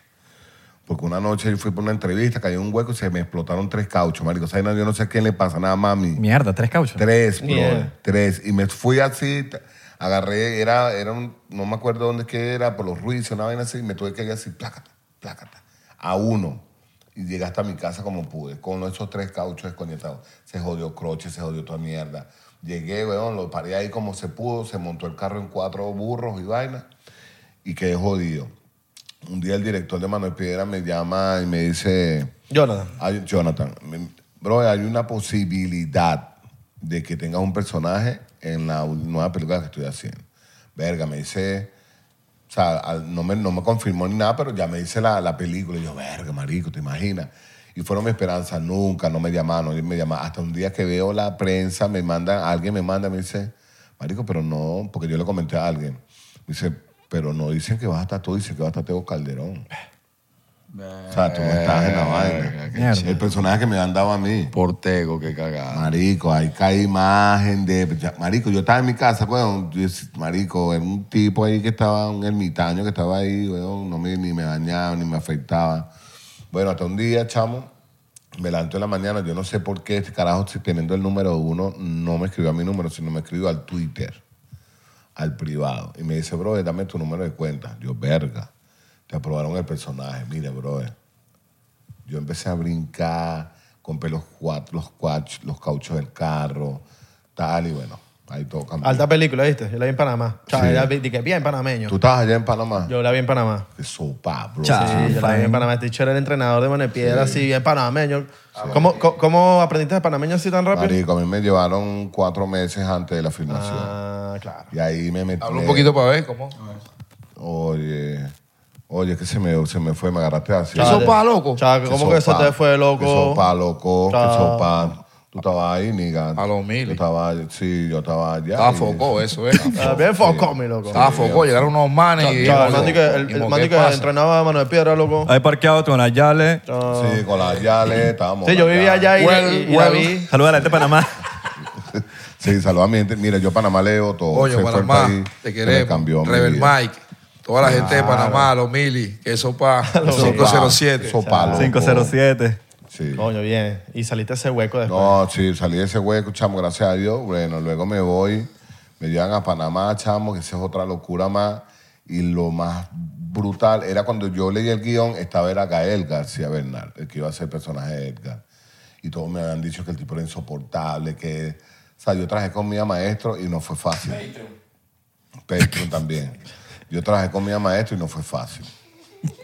E: Porque una noche yo fui por una entrevista, caí en un hueco y se me explotaron tres cauchos, marico. O sea, yo no sé a quién le pasa, nada más a mí.
C: Mierda, tres cauchos.
E: Tres, bro. Tres. Y me fui así, agarré, era, era un, no me acuerdo dónde que era, por los ruidos, una vaina así, y me tuve que ir así, plácata, plácata, a uno. Y llegué hasta mi casa como pude, con esos tres cauchos desconectados. Se jodió croche, se jodió toda mierda. Llegué, weón, lo paré ahí como se pudo, se montó el carro en cuatro burros y vaina, y quedé jodido. Un día el director de Manuel Piedra me llama y me dice,
B: Jonathan.
E: hay, Jonathan, bro, hay una posibilidad de que tengas un personaje en la nueva película que estoy haciendo. Verga, me dice, o sea, no me, no me confirmó ni nada, pero ya me dice la, la película. Y yo, verga, marico, ¿te imaginas? Y fueron mi esperanza, nunca, no me llamaron, no me llamaron. Hasta un día que veo la prensa, me mandan, alguien me manda, me dice, marico, pero no, porque yo le comenté a alguien. Me dice, pero no dicen que vas a estar tú, dicen que vas a estar Teo Calderón. O sea, tú no estás en la vaina. El personaje que me han dado a mí.
A: Portego, qué cagada.
E: Marico, ahí cae imagen de. Marico, yo estaba en mi casa, weón. Marico, era un tipo ahí que estaba, un ermitaño que estaba ahí, weón. No me, ni me bañaba, ni me afeitaba. Bueno, hasta un día, chamo, me levanto en la mañana. Yo no sé por qué este carajo, si teniendo el número uno, no me escribió a mi número, sino me escribió al Twitter, al privado. Y me dice, bro, dame tu número de cuenta. Yo, verga, te aprobaron el personaje. Mire, bro, yo empecé a brincar, compré los, cuatro, los, cuach- los cauchos del carro, tal, y bueno, ahí todo cambió.
B: Alta película, ¿viste? Yo la vi en Panamá. O sea,
E: Sí.
B: ella vi- dije, bien panameño.
E: ¿Tú estabas allá en Panamá?
B: Yo la vi en Panamá.
E: Qué sopa, bro.
C: Chao.
B: Sí, yo la vi en. Panamá. Este chico era el entrenador de Monepiedra, así, bien panameño. ¿Cómo, cómo, cómo aprendiste de panameño así tan rápido?
E: Marico, a mí me llevaron cuatro meses antes de la filmación.
B: Ah, claro.
E: Y ahí me metí.
D: Habla un poquito para ver cómo.
E: Oye, oye, que se me, se me fue, me agarraste así.
D: ¿Qué sopa, loco?
B: Chao, ¿cómo que se
E: sopa,
B: te fue, loco?
E: Que sopa, loco. Que
B: Chao.
E: sopa. Tú estabas ahí, niga.
D: A los mil.
E: Yo estaba, sí, yo estaba allá.
D: Estaba foco, eso es.
B: Ah, bien foco, mi loco.
D: Estaba foco, llegaron unos manes y.
B: El
D: Oye,
B: mandi que, el,
D: y
B: el
D: mo,
B: mandi
D: ¿qué
B: que
D: pasa?
B: entrenaba a Manuel Piedra, loco.
C: Ahí parqueado con Ayale.
E: Sí, con las yales, estábamos.
B: Sí, yo vivía allá y.
C: Saluda a la gente de Panamá.
E: Sí, saludos a mi gente. Mira, yo Panamá leo todo. El
D: Panamá, te queremos. Rebel. Mike, toda la gente de Panamá, los mili, que eso pa
E: Sopa,
D: 507.
E: sopa, loco.
C: 507.
E: Sí.
B: Coño, bien. Y saliste ese hueco después.
E: No, sí, salí de ese hueco, chamo, gracias a Dios. Bueno, luego me voy, me llevan a Panamá, chamo, que esa es otra locura más. Y lo más brutal era cuando yo leí el guion, estaba era Gael García Bernal, el que iba a ser el personaje de Edgar. Y todos me habían dicho que el tipo era insoportable, que... O sea, yo trabajé con mi maestro y no fue fácil. Patreon también. Yo trabajé con mi maestro y no fue fácil.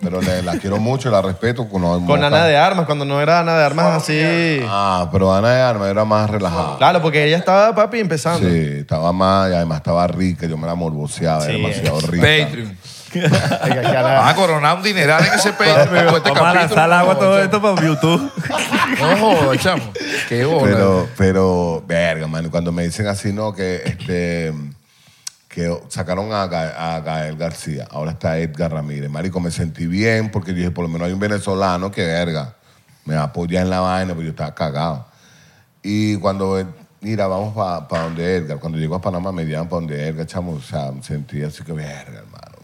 E: Pero le- la quiero mucho y la respeto. Con,
B: Con Ana de Armas, cuando no era Ana de Armas así.
E: Ah, pero Ana de Armas era más relajada.
B: Claro, porque ella estaba, papi, empezando.
E: Sí, estaba más y además estaba rica. Yo me la morboseaba,
B: Sí,
E: era demasiado rica.
D: Patreon. Van a coronar un dineral en ese Patreon. con este
C: Vamos a lanzar al agua todo esto para YouTube.
D: No jodas, chamo. Qué bola.
E: Pero, pero, verga, man, cuando me dicen así, no, que este, que sacaron a, Ga- a Gael García, ahora está Edgar Ramírez. Marico, me sentí bien porque dije, por lo menos hay un venezolano que verga, me apoya en la vaina, porque yo estaba cagado. Y cuando, mira, vamos para donde Edgar, cuando llego a Panamá me llevan para donde Edgar, chamo, o sea, me sentí así que verga, hermano.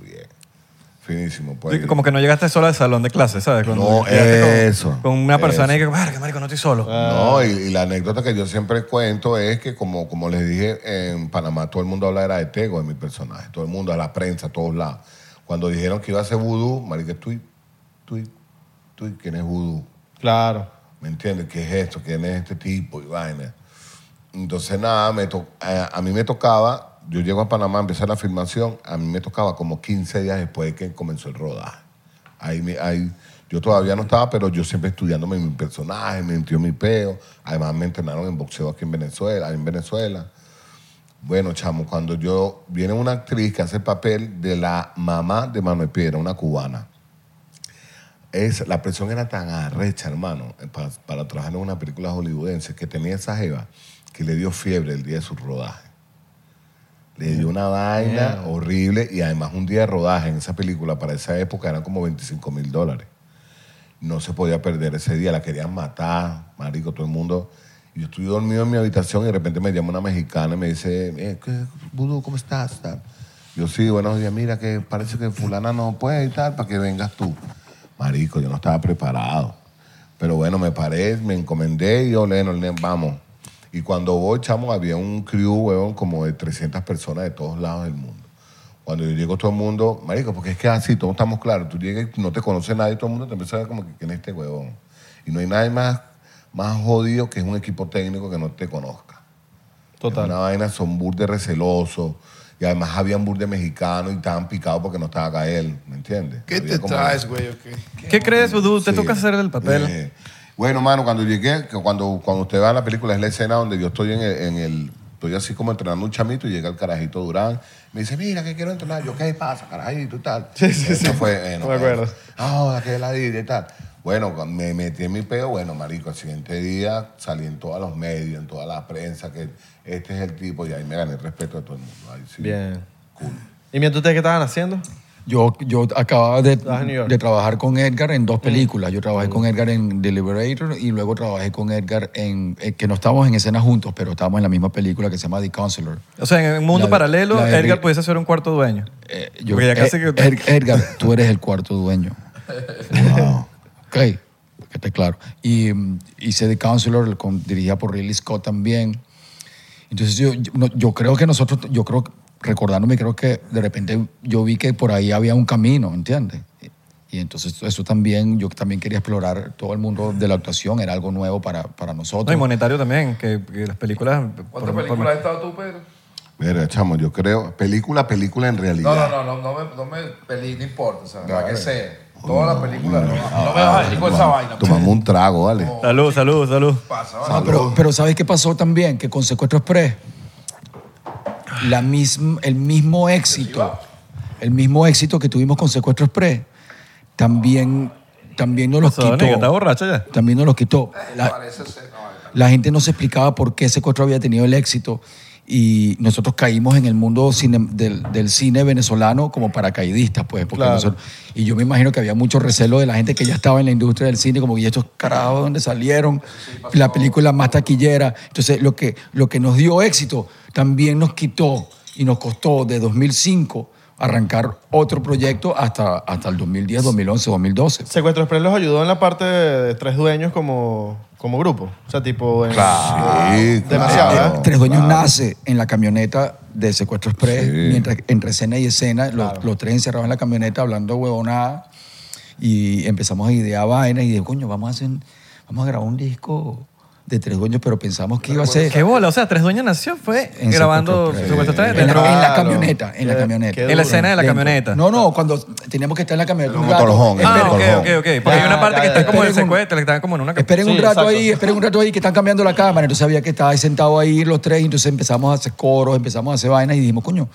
E: Finísimo, pues.
C: Sí, Como que no llegaste solo al salón de clases, ¿sabes? Cuando
E: No,
C: con-
E: eso,
C: Con, una persona
E: eso.
C: y que, verga, marico, no estoy solo.
E: No, y, y la anécdota que yo siempre cuento es que, como, como les dije, en Panamá todo el mundo habla era de Tego, de mi personaje. Todo el mundo, a la prensa, a todos lados. Cuando dijeron que iba a ser vudú, marica, tú, tú, tú, ¿quién es vudú?
B: Claro.
E: ¿Me entiendes? ¿Qué es esto? ¿Quién es este tipo? Y vaina. Entonces, nada, me to- a, a mí me tocaba, yo llego a Panamá a empezar la filmación, a mí me tocaba como 15 días después de que comenzó el rodaje. Ahí, me- ahí, yo todavía no estaba, pero yo siempre estudiándome mi personaje, me entió mi peo. Además, me entrenaron en boxeo aquí en Venezuela. En Venezuela. Bueno, chamo, cuando yo viene una actriz que hace el papel de la mamá de Manuel Piedra, una cubana. Es, la presión era tan arrecha, hermano, eh, para, para trabajar en una película hollywoodense, que tenía esa jeva que le dio fiebre el día de su rodaje. Le dio una vaina horrible y además un día de rodaje en esa película para esa época eran como 25 mil dólares. No se podía perder ese día, la querían matar, marico, todo el mundo. Yo estoy dormido en mi habitación y de repente me llama una mexicana y me dice, eh, ¿qué, Vudú, ¿cómo estás? Yo sí, buenos días, mira que parece que fulana no puede y tal, para que vengas tú. Marico, yo no estaba preparado. Pero bueno, me paré, me encomendé y yo, Leno, vamos. Y cuando voy, chamo, había un crew, weón, como de 300 personas de todos lados del mundo. Cuando yo llego, todo el mundo, marico, porque es que así, todos estamos claros. Tú llegas y no te conoce nadie, todo el mundo te empieza a ver como que quién es este huevón. Y no hay nadie más, más jodido que es un equipo técnico que no te conozca.
B: Total.
E: Es Una vaina, son burde recelosos. Y además habían burde mexicanos y estaban picados porque no estaba Gael, ¿me entiendes?
F: ¿Qué
E: Había
F: te traes, güey? qué?
C: ¿Qué crees, Vudú? Te
E: Sí.
C: toca hacer el papel.
E: Eh, bueno, mano, cuando llegué, cuando, cuando usted va a la película, es la escena donde yo estoy en el, en el- Estoy así como entrenando un chamito y llega el carajito Durán. Me dice, mira, que quiero entrenar. Yo, ¿qué pasa, carajito y tal?
B: Sí, sí,
E: Eso
B: sí.
E: fue, eh, no,
B: Me acuerdo.
E: Ah, que la y tal. Bueno, me metí en mi peo, bueno, marico, el siguiente día salí en todos los medios, en toda la prensa, que este es el tipo, y ahí me gané el respeto de todo el mundo. Ahí sí,
B: Bien.
E: Cool.
B: ¿Y mientras ustedes qué estaban haciendo?
A: Yo, yo acababa de, de trabajar con Edgar en dos películas. Yo trabajé con Edgar en The Liberator y luego trabajé con Edgar en... eh, que no estábamos en escena juntos, pero estábamos en la misma película que se llama The Counselor.
C: O sea, en un mundo
A: La
C: paralelo,
A: la
C: Edgar pudiese ser un cuarto dueño.
A: Eh, yo-
C: Porque ya casi
A: eh,
C: que-
A: Ed- Edgar, tú eres el cuarto dueño. Wow. Ok, que esté claro. Y mm, hice The Counselor, con, dirigida por Ridley Scott también. Entonces yo, yo creo que nosotros, yo creo, recordándome, creo que de repente yo vi que por ahí había un camino, ¿entiendes? Y entonces eso también, yo también quería explorar todo el mundo de la actuación, era algo nuevo para, para nosotros.
C: No, y monetario también, que, que las películas...
D: ¿Cuántas
C: por- por-
D: películas has estado tú, Pedro?
E: Mira, chamo, yo creo, película, película en realidad.
D: No, no, no, no, no me, no me peli, no importa, o sea, la que sea. Todas las películas, no, no me vas a decir con esa vaina.
E: Tomamos un trago, ¿vale?
C: Salud, salud, salud.
D: Pasa,
A: No,
D: ¿vale?
A: pero, pero ¿sabes qué pasó también? Que con Secuestro Express, la misma, el mismo éxito, el mismo éxito que tuvimos con Secuestro Express, también, también nos
C: ¿Estás
A: quitó.
C: ya?
A: También nos los quitó. La, gente no se explicaba por qué Secuestro había tenido el éxito y nosotros caímos en el mundo cine- del, del cine venezolano como paracaidistas, pues. porque
B: Claro.
A: nosotros- y yo me imagino que había mucho recelo de la gente que ya estaba en la industria del cine, como, ¿y estos carajos de dónde salieron? la película más taquillera. Entonces, lo que, lo que nos dio éxito también nos quitó y nos costó de 2005 arrancar otro proyecto hasta, hasta el 2010, 2011, 2012.
B: Secuestro Express los ayudó en la parte de tres dueños como, como grupo. O sea, tipo... en-
E: Sí,
B: Demasiado,
E: claro,
B: ¿eh?
A: Tres Dueños
E: claro.
A: nace en la camioneta de Secuestro Express,
E: Sí.
A: mientras entre escena y escena, los,
B: Claro.
A: los tres encerrados en la camioneta hablando huevonada y empezamos a idear vainas y dije, coño, vamos a hacer, vamos a grabar un disco de Tres Dueños, pero pensamos que iba a ser
C: ¿Qué bola? O sea, Tres Dueñas nació fue
A: En
C: grabando
A: Express.
C: Express
A: en, la, en camioneta, en la camioneta.
C: En la escena de la camioneta.
A: No, no, cuando teníamos que estar en la camioneta. Un
E: motorhome,
C: Ah, ok, ok, ok. Porque hay una parte
B: ya,
C: que está como en el
A: Esperen un-
C: secuestro, que está como en una...
A: Esperen un
B: Sí,
A: rato
B: exacto.
A: ahí, esperen un rato ahí que están cambiando la cámara. Entonces había que estar ahí sentado ahí los tres y entonces empezamos a hacer coros, empezamos a hacer vainas y dijimos, coño,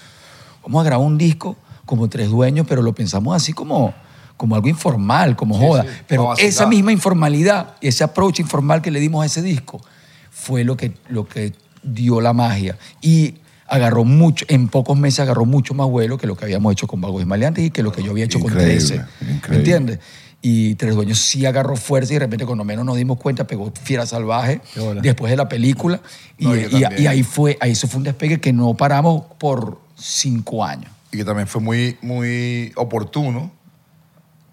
A: vamos a grabar un disco como tres dueños, pero lo pensamos así como, como algo informal, como joda.
D: sí,
A: Pero esa misma informalidad, ese approach informal que le dimos a ese disco fue lo que, lo que dio la magia. Y agarró mucho, en pocos meses agarró mucho más vuelo que lo que habíamos hecho con Vagos y Maleantes y que lo que yo había hecho con
E: Increíble,
A: 13. ¿Me
E: increíble.
A: entiendes? Y Tres Dueños sí agarró fuerza y de repente cuando menos nos dimos cuenta pegó Fiera Salvaje después de la película
D: No,
A: y ahí fue, ahí eso fue un despegue que no paramos por cinco años.
D: Y que también fue muy, muy oportuno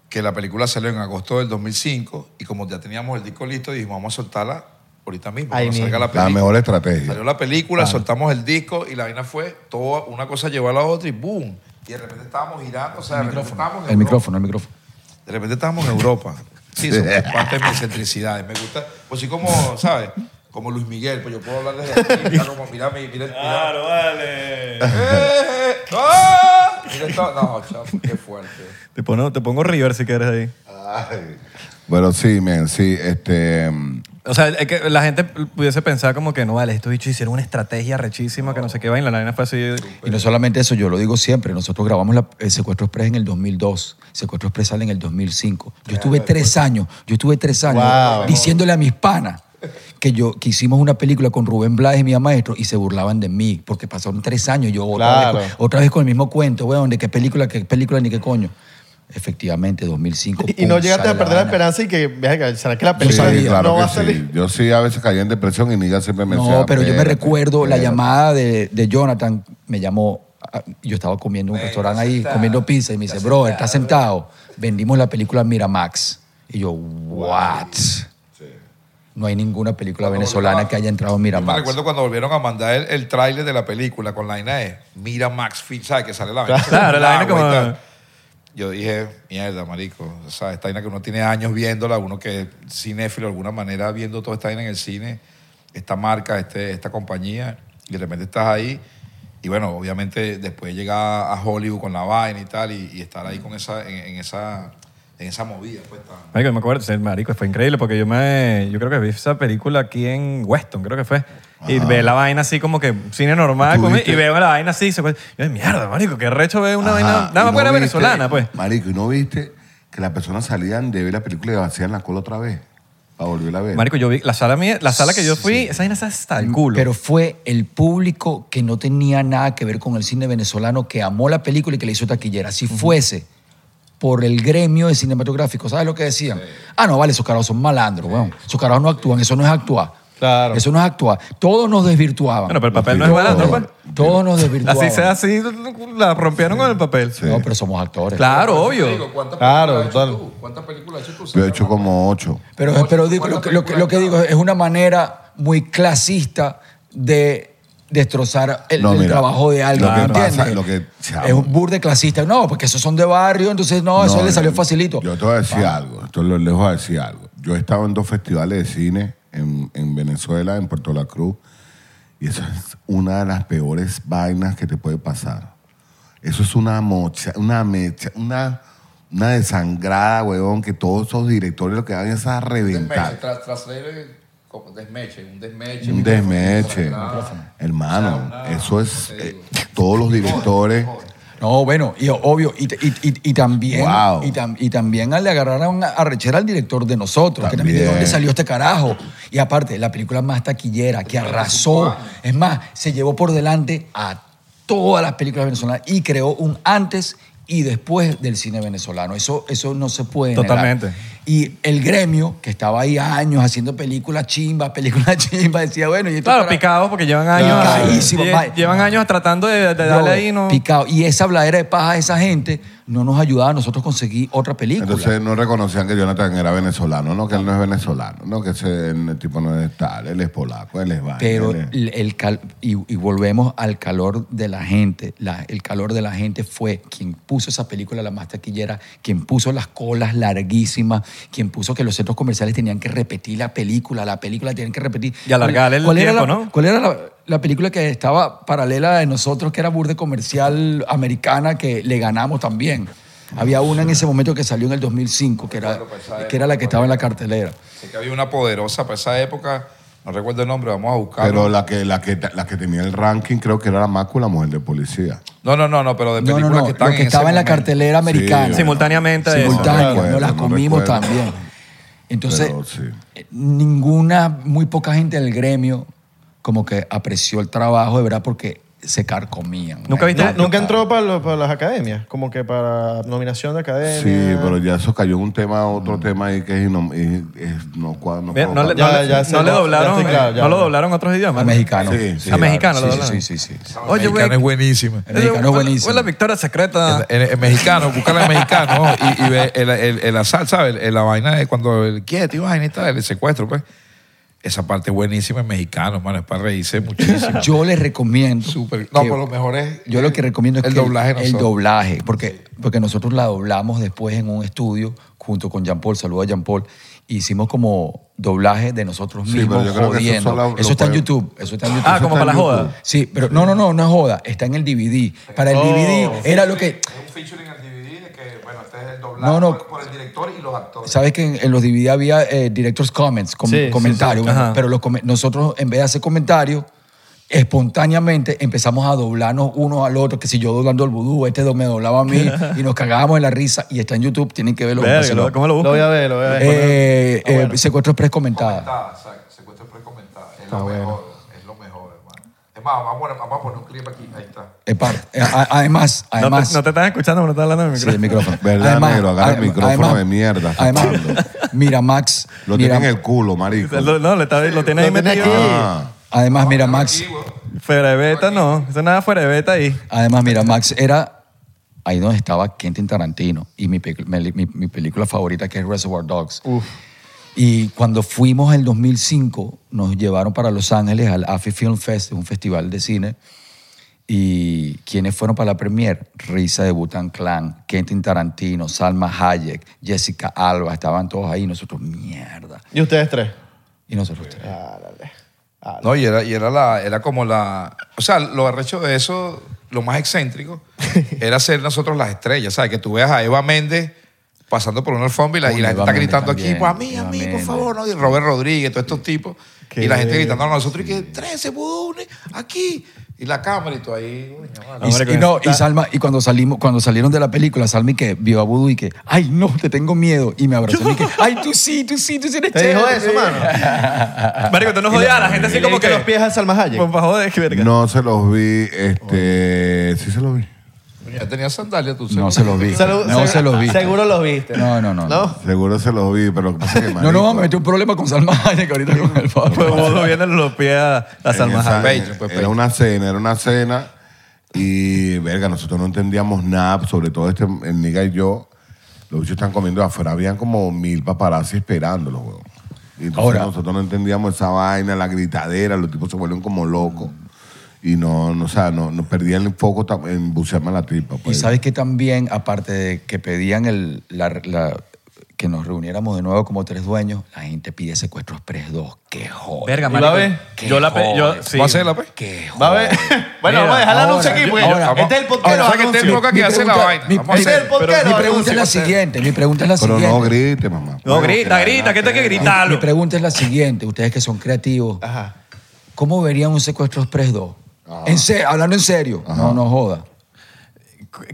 D: que la película salió en agosto del 2005 y como ya teníamos el disco listo, dijimos, vamos a soltarla ahorita mismo,
B: Ahí
D: cuando salga la
B: mismo.
D: película.
E: La mejor estrategia.
D: Salió la película, soltamos el disco y la vaina fue toda una cosa llevó a la otra y boom. Y de repente estábamos girando, o sea, de repente estábamos en
A: El micrófono, el micrófono.
D: De repente estábamos en Europa. Sí, eso es parte de mis excentricidades. Me gusta, pues sí como, ¿sabes? Como Luis Miguel, pues yo puedo hablar desde aquí, mira, como, mira, mi- mira, mira,
C: vale.
D: Mira No, qué fuerte.
C: Te pongo, te pongo River si quieres ahí.
E: Ay. Bueno, sí, men, sí, este... mm,
C: O sea, es que la gente pudiese pensar como que no vale, estos bichos hicieron una estrategia rechísima que no sé qué vaina. La vaina fue así.
A: Y no solamente eso, yo lo digo siempre, nosotros grabamos la- el Secuestro Express en el 2002, Secuestro Express sale en el 2005. Yo estuve tres años, yo estuve tres años
B: Wow.
A: diciéndole a mis panas que, yo, que hicimos una película con Rubén Blades y mi maestro y se burlaban de mí porque pasaron tres años yo otra,
B: Claro.
A: vez, con- otra vez con el mismo cuento, weón, de qué película, qué película ni qué coño. Efectivamente, 2005.
B: Y, y no llegaste a perder la esperanza y que, ¿será que la
A: Yo
B: película.
E: Sí, claro
B: no va a salir?
E: sí. Yo sí a veces caía en depresión y Niga siempre me decía...
A: No, pero yo me
E: "Espérate,
A: recuerdo la
E: espérate".
A: llamada de, de Jonathan, me llamó, ah, yo estaba comiendo en un restaurante ahí, comiendo pizza, y me dice,
D: Está
A: bro,
D: sentado,
A: ¿estás sentado? Vendimos la película Miramax. Y yo, what? No hay ninguna película
D: Cuando
A: venezolana que haya entrado en
D: Yo me
A: Miramax.
D: recuerdo cuando volvieron a mandar el, el tráiler de la película con la vaina de Mira Max Fit, ¿sabes? Que sale la vaina.
C: Claro, la vaina como-.
D: Yo dije, mierda, marico. O sea, esta vaina que uno tiene años viéndola, uno que es cinéfilo de alguna manera viendo toda esta vaina en el cine, esta marca, este, esta compañía, y de repente estás ahí. Y bueno, obviamente después llegar a Hollywood con la vaina y tal, y, y estar ahí con esa, en, en esa, en esa movida, pues tan-
C: Marico, me acuerdo, marico, fue increíble porque yo me, yo creo que vi esa película aquí en Weston, creo que fue. Y ve la vaina así como que cine normal y veo la vaina así, se fue- yo de mierda, marico, qué recho ve una
E: Ajá,
C: vaina, nada más
E: no
C: fuera venezolana, pues.
E: Marico, ¿y no viste que las personas salían de ver la película y vacían la cola otra vez? Para volverla a ver.
C: Marico, yo vi la sala mía, la sala que yo fui, esa vaina está hasta el culo.
A: Pero fue el público que no tenía nada que ver con el cine venezolano que amó la película y que le hizo taquillera. Si fuese por el gremio de cinematográfico, ¿sabes lo que decían? Ah, no, vale, esos carajos son malandros, weón. Esos carajos no actúan, eso no es actuar.
B: Claro.
A: Eso no es actuar. Todos nos desvirtuaban.
C: bueno, pero el papel no es malandro, pues.
A: Todos nos desvirtuaban.
C: Así sea así, la rompieron con el papel.
A: No, pero somos actores.
C: Claro, obvio.
D: Digo, ¿Cuántas
B: Claro,
D: películas has hecho
B: total.
D: tú? ¿Cuántas películas has hecho tú?
E: Yo he hecho como ocho.
A: Pero,
D: Ocho,
A: pero digo, lo,
D: ¿cuántas
A: que, lo que- lo que
D: películas
A: digo es una manera muy clasista de destrozar el,
E: No,
A: el
E: mira,
A: trabajo de alguien.
E: lo que
A: ¿entiendes?
E: pasa- lo que- chamo.
A: es un burde clasista. No, porque esos son de barrio, entonces no, eso le salió facilito.
E: Yo te voy a decir algo. Esto lo les voy a decir algo. Yo he estado en dos festivales de cine en, en Venezuela, en Puerto La Cruz, y eso es una de las peores vainas que te puede pasar. Eso es una mocha, una mecha, una, una desangrada, huevón, que todos esos directores lo que hagan es a reventar.
D: tras, traslere, como desmeche, un desmeche.
E: Un desmeche.
D: Claro.
E: Hermano,
D: sea, una-
E: eso es
D: ¿cómo te
E: eh, todos los directores.
A: No, bueno, y obvio, y, y- y- y también,
E: Wow.
A: y, tam- y también le agarraron a rechera al director de nosotros, que también de dónde salió este carajo. Y aparte, la película más taquillera, que arrasó. Es más, se llevó por delante a todas las películas venezolanas y creó un antes y después del cine venezolano. Eso, eso no se puede negar. Y el gremio, que estaba ahí años haciendo películas chimbas, películas chimbas, decía, bueno, y esto
C: Claro,
A: para-
C: picados porque llevan años.
A: Picadísimo,
C: lle-
A: ma-
C: Llevan años tratando de, de darle
A: Bro,
C: ahí, ¿no?
A: Picado. Y esa bladera de paja de esa gente no nos ayudaba a nosotros conseguir otra película.
E: Entonces no reconocían que Jonathan era venezolano, no que él no es venezolano, no que ese el tipo no es tal, él es polaco, él es vaina,
A: Pero
E: él es-
A: el, el cal- y, y volvemos al calor de la gente. La- el calor de la gente fue quien puso esa película la más taquillera, quien puso las colas larguísimas, quien puso que los centros comerciales tenían que repetir la película, la película tenían que repetir.
C: Y alargar el
A: era
C: tiempo,
A: la-
C: ¿no?
A: ¿Cuál era la, la película que estaba paralela de nosotros, que era burde comercial americana, que le ganamos también? Había una en ese momento que salió en el 2005, que era,
D: pues,
A: que era la que estaba en la cartelera.
D: Sé que había una poderosa para esa época, no recuerdo el nombre, vamos a buscarlo.
E: Pero la que, la, que, la que tenía el ranking creo que era la Mácula Mujer de Policía.
D: No, no, no, no, pero de
A: No, no,
D: películas
A: no,
D: que están
A: lo que
D: en
A: estaba en la cartelera americana.
C: Simultáneamente a eso.
A: Simultánea,
E: No
A: no las
E: no
A: comimos
E: recuerdo.
A: también. Entonces,
E: Pero sí.
A: ninguna, muy poca gente del gremio como que apreció el trabajo, de verdad, porque se carcomían.
C: ¿Nunca viste-
B: ¿Nunca entró para, lo- para las academias? Como que para nominación de academia.
E: Sí, pero ya eso cayó en un tema, otro tema ahí que es, ino- es- es- no, cua- no
C: Mira,
E: puedo
C: no, le, no
B: Ya,
C: le-
B: ya
C: no
B: sé,
C: le
B: ya- ya
C: doblaron,
B: estoy claro, ya,
C: no lo
B: ya.
C: doblaron a otros idiomas.
A: A mexicano.
E: Sí, sí,
C: A mexicano lo
A: Sí,
C: doblaron.
A: sí, sí, sí. sí.
C: Oye,
D: mexicano
C: güey.
D: es buenísima.
A: El mexicano es buenísimo.
C: Fue la victoria secreta.
D: En mexicano, búscala en mexicano y, y ve el, el, el asal, ¿sabes? El- la vaina de cuando el quieto y vaina y tal, el secuestro, pues. Esa parte es buenísima en mexicano, mano, es para reírse muchísimo.
A: Yo les recomiendo.
D: No, pero lo mejor es.
A: Yo lo que recomiendo es
D: el
A: que
D: doblaje
A: el
D: nosotros.
A: doblaje, porque, porque nosotros la doblamos después en un estudio junto con Jean Paul, saludo a Jean Paul, hicimos como doblaje de nosotros mismos
E: pero yo creo que eso
A: jodiendo. eso está en YouTube, eso está en YouTube.
C: Ah, como para la joda.
A: Sí, pero no, no, no, no es joda, está en el DVD. Para el
B: Oh.
A: DVD era lo que
D: Es un featuring en el DVD de bueno, el doblaje
A: No, no.
D: por, por el director y los actores.
A: Sabes que en, en los DVD había eh, director's comments, com-
B: Sí, sí,
A: comentarios,
C: sí.
A: bueno, pero los nosotros en vez de hacer comentarios, espontáneamente empezamos a doblarnos unos al otro, que si yo doblando el vudú, este do- me doblaba a mí, y nos cagábamos en la risa, y está en YouTube, tienen que verlo.
C: Verga. ¿Cómo lo
B: Lo
C: busco?
B: voy a ver, lo voy a ver.
A: Eh,
B: Ah, bueno.
A: eh, secuestro express comentada.
D: Comentada, exacto, secuestro precomentada. Es
B: Está
D: lo
B: bueno.
D: mejor, es lo mejor, vamos a, poner- vamos a poner un clip aquí, ahí está.
A: Par- eh, además,
C: No
A: además...
C: te, no te estás escuchando, pero no estás hablando de
A: Sí,
C: mi
A: el
C: micrófono.
A: micrófono.
E: Verdad, negro, agarra el micrófono de mierda,
A: Además, mira, Max...
E: Lo
A: mira,
E: tiene en el culo, marico.
C: Lo- No, le está- lo tiene ahí metido.
B: aquí.
E: Ah,
A: Además, mira, Max...
C: Fuera de beta, no. Eso nada fuera de beta ahí.
A: Además, mira, Max era ahí donde estaba Quentin Tarantino y mi, mi- mi- mi película favorita que es Reservoir Dogs. Y cuando fuimos en 2005, nos llevaron para Los Ángeles al AFI Film Fest, un festival de cine. Y quienes fueron para la premiere, Risa de Butan Clan, Quentin Tarantino, Salma Hayek, Jessica Alba, estaban todos ahí. Nosotros, mierda.
B: ¿Y ustedes tres?
A: Y nosotros, tres.
B: Árale.
D: No, y era, y era, la, era como la... O sea, lo arrecho de eso, lo más excéntrico, era ser nosotros las estrellas. ¿Sabes? Que tú veas a Eva Méndez pasando por una alfombra y la, y
A: Coño,
D: la gente está gritando
A: también,
D: aquí, pues a mí, a mí, por favor. ¿no? Y Robert Rodríguez, todos estos tipos.
B: Qué
D: y la gente gritando a nosotros y que 13 budones, aquí. Y la cámara y tú ahí. mano.
A: Y, y no, y Salma, y cuando salimos, cuando salieron de la película, Salma y que vio a Voodoo y que, ay, no, te tengo miedo. Y me abrazó y que, ay, tú sí, tú sí, tú sí eres
B: ¿Te dijo
A: chévere".
B: eso, mano?
C: Marico, tú no jodías a la gente así como que...
B: los pies a Salma Hayek.
C: Por favor, de que verga.
E: no se los vi, este, sí se los vi.
D: Ya tenía sandalias tú.
A: No se los vi. No se los vi.
B: Seguro los viste.
A: No, no, no.
B: ¿No?
E: Seguro se los vi, pero lo que pasa es que
A: No,
E: marico,
A: no, vamos a meter un problema con Salma Hayek ahorita con el
C: Pues
A: papá.
C: vos viendo los pies a, a
E: en
C: Salma
E: esa-
C: Hayek.
D: Pues,
E: Era una cena, era una cena y, verga, nosotros no entendíamos nada, sobre todo este, el Niga y yo, los bichos están comiendo afuera, habían como mil paparazzi esperándolos, weón. Y entonces
A: Ahora-
E: nosotros no entendíamos esa vaina, la gritadera, los tipos se vuelven como locos. Y no, no, o sea, no, no perdían el foco en bucearme la tripa.
A: Y
E: Pues.
A: sabes que también, aparte de que pedían el, la, la- que nos reuniéramos de nuevo como tres dueños, la gente pide secuestro express 2. ¡Qué joder!
C: Verga,
B: ¿Y va
C: marico.
A: Qué
C: Yo la pe- yo, sí.
D: ¿Va a hacerla, pues?
A: ¡Qué
B: Va a
A: joder!
B: ver. bueno,
C: Mira,
B: vamos a dejar el anuncio aquí, pues.
A: ahora,
B: este es el podcast.
D: ahora, que este es el que
A: Mi
D: hace la
A: pregunta-
D: vaina.
A: mi-
B: Este es el podcast.
A: Mi pregunta es la siguiente, mi pregunta es la
E: Pero
A: siguiente.
E: no grite, mamá.
C: No, grita,
E: que
C: grita,
E: la-
C: que esto hay que
A: Mi
C: gritarlo.
A: pregunta es la siguiente, ustedes que son creativos,
B: Ajá.
A: ¿cómo verían un secuestro express 2? En se- hablando en serio, no, no joda.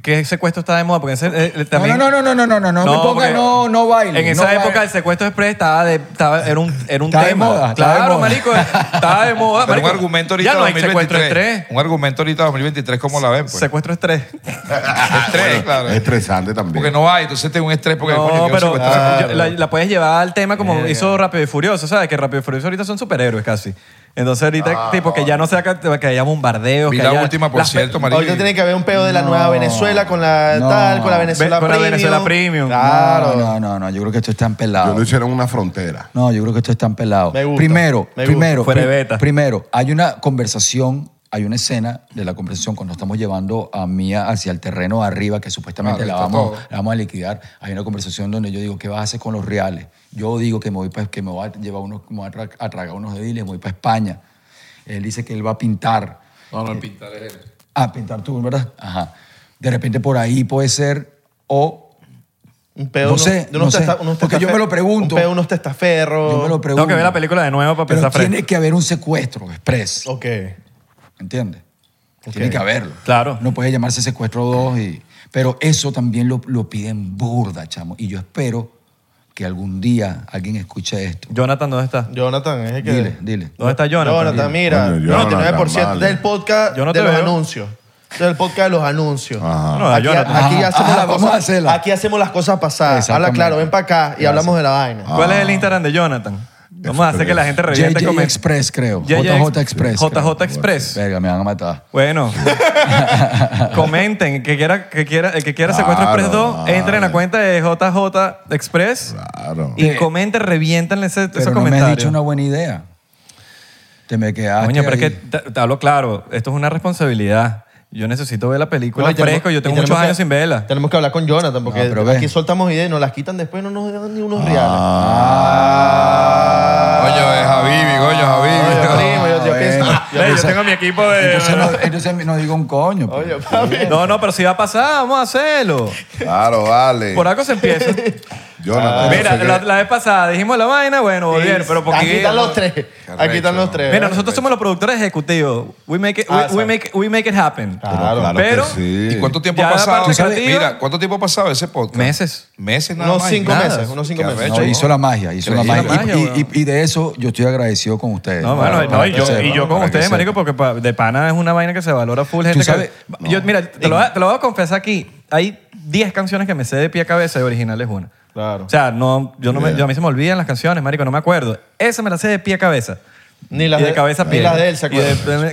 C: ¿Qué secuestro está de moda? Porque ese, eh,
A: No,
C: también...
A: no, no, no, no, no, no, no, me ponga,
C: porque
A: no, no baile.
C: En esa
A: no
C: época
A: baile.
C: el secuestro express estaba de, estaba, era un, era un
A: Estaba de
C: tema.
A: moda, estaba de
C: claro,
A: moda.
C: marico, estaba de moda.
D: Pero un argumento ahorita
C: Ya no hay
D: 2023.
C: secuestro express.
D: Un argumento ahorita 2023, ¿cómo la ven? Pues?
C: Secuestro estrés.
D: Estrés, claro.
E: Es estresante también.
D: Porque no hay, entonces tengo un estrés porque coño,
C: No,
D: quiero
C: pero
D: secuestrar.
C: yo- la, la puedes llevar al tema como hizo Rápido y Furioso, ¿sabes? Que Rápido y Furioso ahorita son superhéroes casi. Entonces ahorita, tipo, que ya no sea que, que haya bombardeos.
D: Vi
C: que
D: la
C: haya
D: última, por
C: las-
D: cierto, marico.
B: Ahorita tiene que haber un pedo de la nueva Venezuela con la
A: No.
B: tal, con la Venezuela
C: Ve- con la
B: Premium.
C: Venezuela Premium.
B: Claro.
A: No, no, no, no, yo creo que esto está
E: Yo
A: empelado.
E: lo hicieron en una frontera.
A: No, yo creo que esto está empelado.
B: Me gusta,
A: Primero,
B: me gusta.
A: primero,
C: Fuera de
A: pri-
C: beta.
A: primero, hay una conversación, hay una escena de la conversación cuando estamos llevando a Mía hacia el terreno arriba que supuestamente
D: Claro,
A: la, vamos,
D: todo.
A: la vamos a liquidar. Hay una conversación donde yo digo, ¿qué vas a hacer con los reales? Yo digo que me voy, pa- que me voy a llevar unos, me voy a, tra- a tragar unos dediles, me voy para España. Él dice que él va a pintar.
D: No, no, el pintar es él.
A: Ah, pintar tú, ¿verdad? Ajá. De repente por ahí puede ser o
B: Un pedo,
A: No sé,
B: de unos
A: no sé.
B: testa- unos
A: Porque yo me lo pregunto.
B: Un pedo, unos testaferros.
A: yo me lo pregunto.
C: Tengo que ver la película de nuevo para
A: Pero
C: pensar
A: tiene que haber un secuestro express.
B: Ok.
A: ¿Entiendes? Tiene que haberlo.
C: Claro.
A: No puede llamarse secuestro 2 y... Pero eso también lo, lo piden burda, chamo. Y yo espero que algún día alguien escuche esto.
C: Jonathan, ¿dónde está?
B: Jonathan es el que...
A: Dile, dile.
C: ¿Dónde está Jonathan?
B: Jonathan, mira,
E: Coño, Jonathan,
B: 99%
E: vale.
B: del podcast
C: Yo no
B: de los
C: veo.
B: anuncios. Del podcast de los anuncios.
E: Ajá.
C: No,
B: Aquí,
C: Jonathan.
B: aquí
A: Ajá,
B: hacemos
A: ajá,
B: las
A: vamos a
B: cosas,
A: hacerla.
B: aquí hacemos las cosas pasadas. Habla
A: Exactamente.
B: claro, ven para acá y
A: Gracias.
B: hablamos de la vaina.
C: ¿Cuál es el Instagram de Jonathan? Vamos a hacer que la gente reviente
A: JJ
C: comen-
A: Express, creo.
C: JJ
A: Express.
C: JJ. Express.
A: Verga, me van a matar.
C: Bueno, comenten. Que quiera, que quiera, el que quiera Secuestro
E: Claro,
C: Express 2,
E: vale.
C: entre en la cuenta de JJ Express
E: Claro.
C: y comenten, reviéntanle ese,
A: Pero
C: esos
A: no me has
C: comentarios.
A: dicho una buena idea. Te me quedaste
C: Coño, pero es que te hablo claro, esto es una responsabilidad. Yo necesito ver la película
B: No, y tenemos-
C: fresco, yo
B: y
C: tengo
B: tenemos
C: muchos
B: que-
C: años sin verla.
B: Tenemos que hablar con Jonathan porque
A: No, pero ve.
B: aquí soltamos ideas y nos las quitan después y no nos dan ni unos reales.
E: Ah.
D: Coño, es Habibi, coño,
B: Oye, primo, yo, yo
A: Ah,
B: pienso...
A: bueno.
B: yo
C: Ve, yo
B: pienso-
C: tengo mi equipo de...
A: Entonces no, entonces no digo un coño. pues.
B: Oye, papi.
C: No, no, pero si va a pasar, vamos a hacerlo.
E: Claro, vale.
C: Por algo se empieza.
E: Jonathan, yo
C: Mira, la, la vez pasada dijimos la vaina, bueno, volvieron, pero porque...
B: Aquí están los tres. Aquí están los tres.
C: Mira, nosotros somos los productores ejecutivos. We make it, we,
B: Ah,
C: we make, we make it happen.
B: Claro.
E: Claro
C: Pero-
E: que sí.
D: ¿Y cuánto tiempo
C: Ya
D: ha
C: la
D: pasado?
C: parte
D: ¿Sabes?
C: creativa-
D: Mira, ¿cuánto tiempo ha pasado ese podcast?
C: Meses.
D: Meses nada
B: Unos
D: más.
B: cinco
D: Nada.
B: meses, unos cinco
D: Qué
B: meses.
D: arrecho,
A: No,
D: ¿no?
A: hizo la magia, hizo la
D: Hizo la
A: magia. Y- y,
C: weón.
A: y- y de eso yo estoy agradecido con ustedes.
C: No, bueno,
A: para
C: no, y
A: que
C: yo,
A: sepan,
C: y yo con
A: para que
C: ustedes,
A: sepan.
C: marico, porque pa- de pana es una vaina que se valora full. Gente
A: sabes-
C: que, yo, mira, te lo, voy a- te lo voy a confesar aquí. Hay 10 canciones que me sé de pie a cabeza y original es una.
B: Claro.
C: O sea, no, yo no me, yo a mí se me olvidan las canciones, marico, no me acuerdo. Esa me la sé de pie a cabeza.
B: Ni las
C: y de, cabeza a
B: ni
C: pie.
B: las de él se
C: Y de-
B: acuerdan.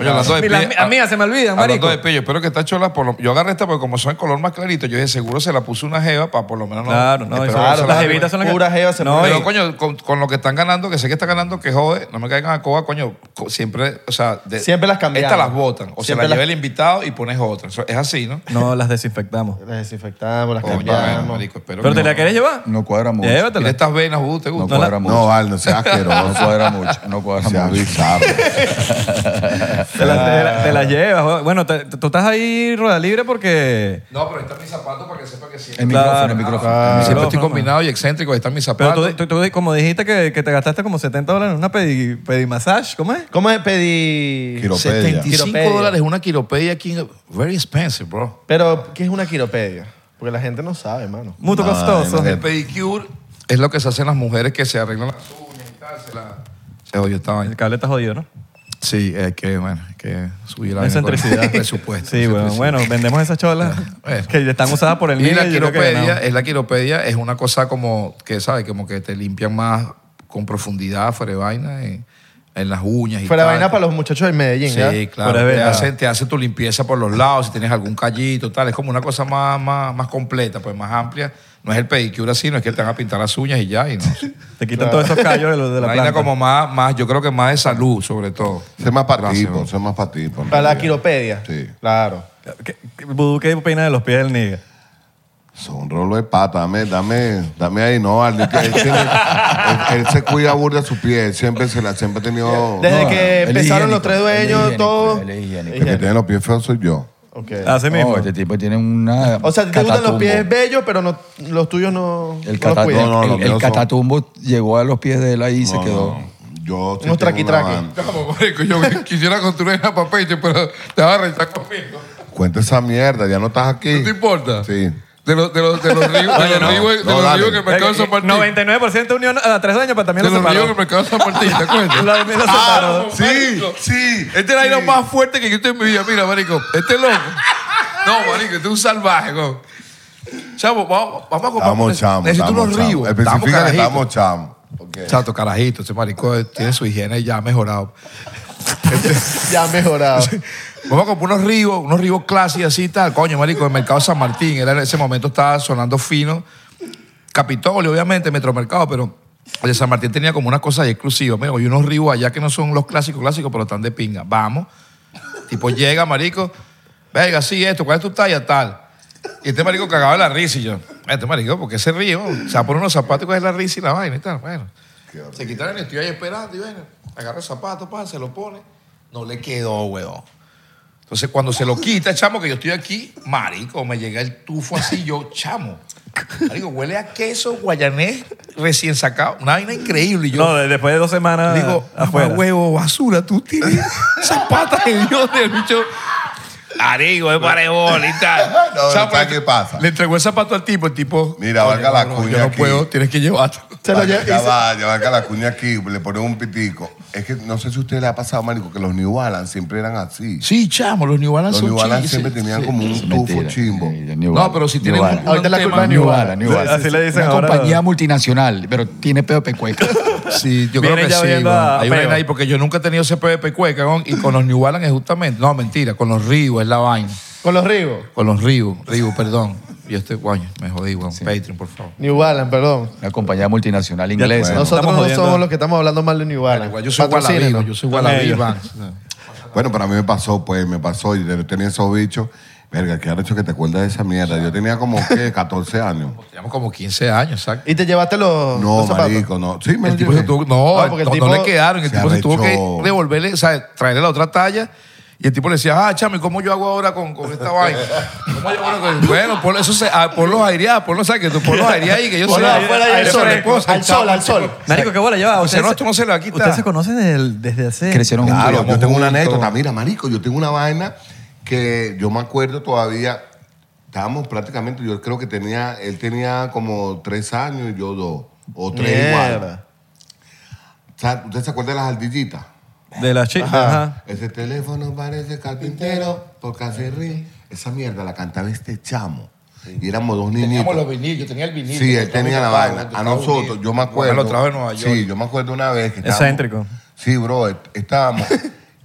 D: Oye, hablando de
C: Ni las
D: pie-
C: mi- a mí se me olvidan, marico.
D: Hablando de pie, yo espero que esta chola, por lo- yo agarré esta porque como son el color más clarito, yo dije, seguro se la puso una jeva para por lo menos no...
C: Claro, no, eso-
B: Claro,
C: las jevitas son las que...
B: Pura jeva se
C: no,
D: Pero, coño, con, con lo que están ganando, que sé que están ganando, que jode, no me caigan a coba, coño, co- siempre, o sea... de-
B: Siempre las cambiamos.
D: Estas las botan, o
B: Siempre
D: se las lleva el invitado y pones otra. Eso es así, ¿no?
C: No, las desinfectamos.
B: Las desinfectamos, las
D: Coño,
B: cambiamos.
D: bueno, marico, espero
C: ¿Pero
D: que
C: te la
D: no.
C: quieres llevar?
A: No cuadra mucho.
C: Llévatela.
D: estas venas, uh, ¿te
A: No
D: gusta?
A: cuadra mucho.
E: No, vale, no seas
A: No
E: asqueroso.
A: cuadra mucho. No cuadra mucho.
C: Te la- te llevas. Bueno, te- tú estás ahí rueda libre porque...
D: No, pero ahí están mis zapatos para que sepa que sí.
A: El
C: Claro.
A: micrófono, el micrófono.
D: Siempre estoy combinado y excéntrico, ahí están mis
C: Pero
D: zapatos.
C: tú, tú- tú, como dijiste que, que te gastaste como 70 dólares en una pedi, pedimassage, ¿cómo es?
B: ¿Cómo es pedir?
E: Quiropedia.
D: 75
B: Quiropedia.
D: dólares una quiropedia aquí. en- Very expensive, bro.
B: Pero, ¿qué es una quiropedia? Porque la gente no sabe, hermano.
C: Muy
E: No,
C: costoso.
E: imagínate.
D: El pedicure es lo que se hacen las mujeres que se arreglan las uñas y tal. Se, la... se jodió esta vaina.
C: El cable está jodido, ¿no?
D: Sí, es que, bueno, hay que subir la
C: La excentricidad.
D: el presupuesto.
C: Sí, bueno, bueno, vendemos esas cholas
D: Bueno.
C: que están usadas por el
D: Y
C: niño.
D: la
C: y que
D: quiropedia,
C: no.
D: es la quiropedia, es una cosa como que, ¿sabes? Como que te limpian más con profundidad, fuera de vaina, en, en las uñas y
B: Fuera
D: tal.
B: vaina para los muchachos de Medellín.
D: Sí, claro. Te hace, te hace tu limpieza por los lados, si tienes algún callito, tal. Es como una cosa más, más, más completa, pues más amplia. No es el pedicure así, no es que te van a pintar las uñas y ya. Y no.
C: Te quitan todos esos callos de, los de la
D: vaina
C: planta.
D: como más, más, yo creo que más de salud, sobre todo.
E: Sé más para
D: Gracias,
E: tipo,
D: bro.
E: sé más para tipo.
B: Para la quiropedia.
E: Sí.
B: Claro.
C: ¿Qué, qué, Vudú, ¿qué opina de los pies del nigga?
E: Son un rolo de pata, dame, dame, dame ahí, no, que Él, tiene- él- él se cuida burda su pie, él siempre se la, siempre ha tenido.
B: Desde
A: No,
B: que
A: él es
B: empezaron los
A: higiénico,
B: tres
A: él es
B: dueños,
A: higiénico,
B: todo.
A: él es higiénico.
E: El que tiene los pies feos soy yo.
B: Ok.
C: Así mismo.
A: No, este tipo tiene una.
B: O sea, te gustan los
A: catatumbo.
B: pies bellos, pero no, los tuyos no,
A: El,
B: no los.
E: No, no,
A: el- el
E: míos son-
A: catatumbo llegó a los pies de él ahí y se quedó.
E: no, Yo sí
B: Unos
E: tengo
B: traqui
E: una
D: yo quisiera construir una papel, pero te vas a rechazar conmigo.
E: Cuenta esa mierda, ya no estás aquí.
D: ¿No te importa?
E: Sí.
D: De los, de los, de los ríos, de los ríos, de los ríos en el mercado de San Martín.
C: 99% unión a tres años, pero también
D: De
C: lo
D: los ríos en
C: separó.
D: el mercado de San Martín, ¿te acuerdas?
C: Lo- lo separó.
E: Sí,
D: Marico,
E: sí.
D: Este era lo más fuerte que yo estoy en mi vida. Mira, marico, este es loco. No, marico, este es un salvaje, go. Chavo, vamos, vamos a comprar.
E: Estamos chamos.
D: Necesito
E: estamos
D: unos
E: chamos.
D: ríos.
E: Especifica que estamos chamos. Ok.
D: Chato, carajito, ese marico eh, tiene su higiene ya mejorado.
B: Ya ha mejorado.
D: Vamos a comprar unos ríos, unos ríos clásicos así y tal. Coño, marico, el mercado San Martín, era en ese momento estaba sonando fino. Capitolio, obviamente, Metromercado, pero el de San Martín tenía como una cosa ahí exclusiva. Mira, hay unos ríos allá que no son los clásicos clásicos, pero están de pinga. Vamos. Tipo, llega, marico, venga, sí, esto, ¿cuál es tu talla? Tal. Y este marico cagaba la risa y yo, este marico, ese río, se va a poner unos zapatos y coge la risa y la vaina y tal. Bueno, se quitaron y estoy ahí esperando y bueno, agarra el zapato, pa, se lo pone. No le quedó, weón. Entonces, cuando se lo quita, chamo, que yo estoy aquí, marico, me llega el tufo así, yo, chamo. Marico, huele a queso guayanés recién sacado. Una vaina increíble. Y yo,
C: No, de- después de dos semanas
D: digo,
C: afuera.
D: huevo, basura, tú tienes zapatas de Dios del bicho. Arigo, es parebol y tal.
E: No,
D: O sea,
E: ¿sabes
D: pues,
E: qué pasa?
D: Le entregó el zapato al tipo, el tipo.
E: Mira,
D: "Coño,
E: valga la
D: bro,
E: cuña
D: Yo no
E: aquí".
D: puedo, tienes que llevártelo.
B: Se lo
E: Vaya,
B: lle-
E: ya va, ya va que la cuña aquí, le ponen un pitico. Es que no sé si a usted le ha pasado, marico, que los New Balance siempre eran así.
D: Sí, chamo, los New Balance
E: Los
D: son
E: New Balance
D: chis,
E: siempre
D: sí,
E: tenían
D: sí.
E: como un tufo chimbo.
A: Sí, de New
D: No, pero si tienen un,
A: Balance.
D: un
B: Ahorita la
D: tema-
B: culpa es
A: New
B: New
A: Balance, New
B: Balance.
A: Balance.
C: Así le dicen
A: Una
C: ahora.
A: compañía multinacional, pero tiene peo pecueca.
D: Sí, yo creo que
C: ya
D: sí.
C: viendo
D: weón.
C: a
D: Hay una
C: peo.
D: vaina ahí porque yo nunca he tenido ese PVP cueca y con los New Balance es justamente. No, mentira, con los Ríos es la vaina.
B: Con los Rigos.
D: Con los Ríos, Ríos, perdón. Yo estoy, coño, me jodí, weón. Patreon, por favor.
B: New Balance, perdón.
A: Una compañía multinacional inglesa.
E: bueno.
B: Nosotros no
C: jodiendo.
B: somos los que estamos hablando mal de New Balance.
D: Igual, yo soy. Gualabido, yo soy. Vance.
E: Bueno, para mí me pasó, pues, me pasó. Y yo tenía esos bichos. Verga, qué hecho que te acuerdas de esa mierda. Yo tenía como, ¿qué? 14 años.
D: Teníamos como 15 años, exacto.
B: Y te llevaste los,
E: No,
B: los zapatos.
E: marico, no. Sí, me
D: El tipo se tuvo, no,
B: Ah, porque el
D: no,
B: tipo
D: no le quedaron. El
E: se
D: tipo se tuvo que devolverle, o sea, traerle la otra talla. Y el tipo le decía, ah, chamo, ¿y cómo yo hago ahora con, con esta vaina? ¿Cómo yo hago con Bueno, por eso se, ah, ponlos aireados, ponlos, ¿sabes? Que tú ponlos aireados y que yo
B: Ponlos
D: sé.
B: afuera y al sol, al sol, al sol.
C: Marico, qué bola lleva.
D: O sea, no, no se.
C: Ustedes se conocen desde, el- desde hace...
A: Crecieron juntos.
E: Claro, yo tengo una anécdota. Mira, marico, yo tengo una vaina que yo me acuerdo todavía. Estábamos prácticamente, yo creo que tenía, él tenía como tres años y yo dos. O tres igual.
B: Mierda.
E: O sea, ¿Usted se acuerda de las ardillitas?
C: De la chica. Ajá.
E: Ese teléfono parece carpintero, porque hace ríe. Esa mierda la cantaba este chamo. Y éramos dos niñitos.
D: Teníamos los vinilos, yo tenía el vinil.
E: Sí, él tenía la vaina. A
D: Estados
E: nosotros,
D: Unidos.
E: yo me acuerdo.
D: lo trajo de Nueva York.
E: Sí, yo me acuerdo una vez que estábamos-
C: Excéntrico.
E: Sí, bro, est- estábamos.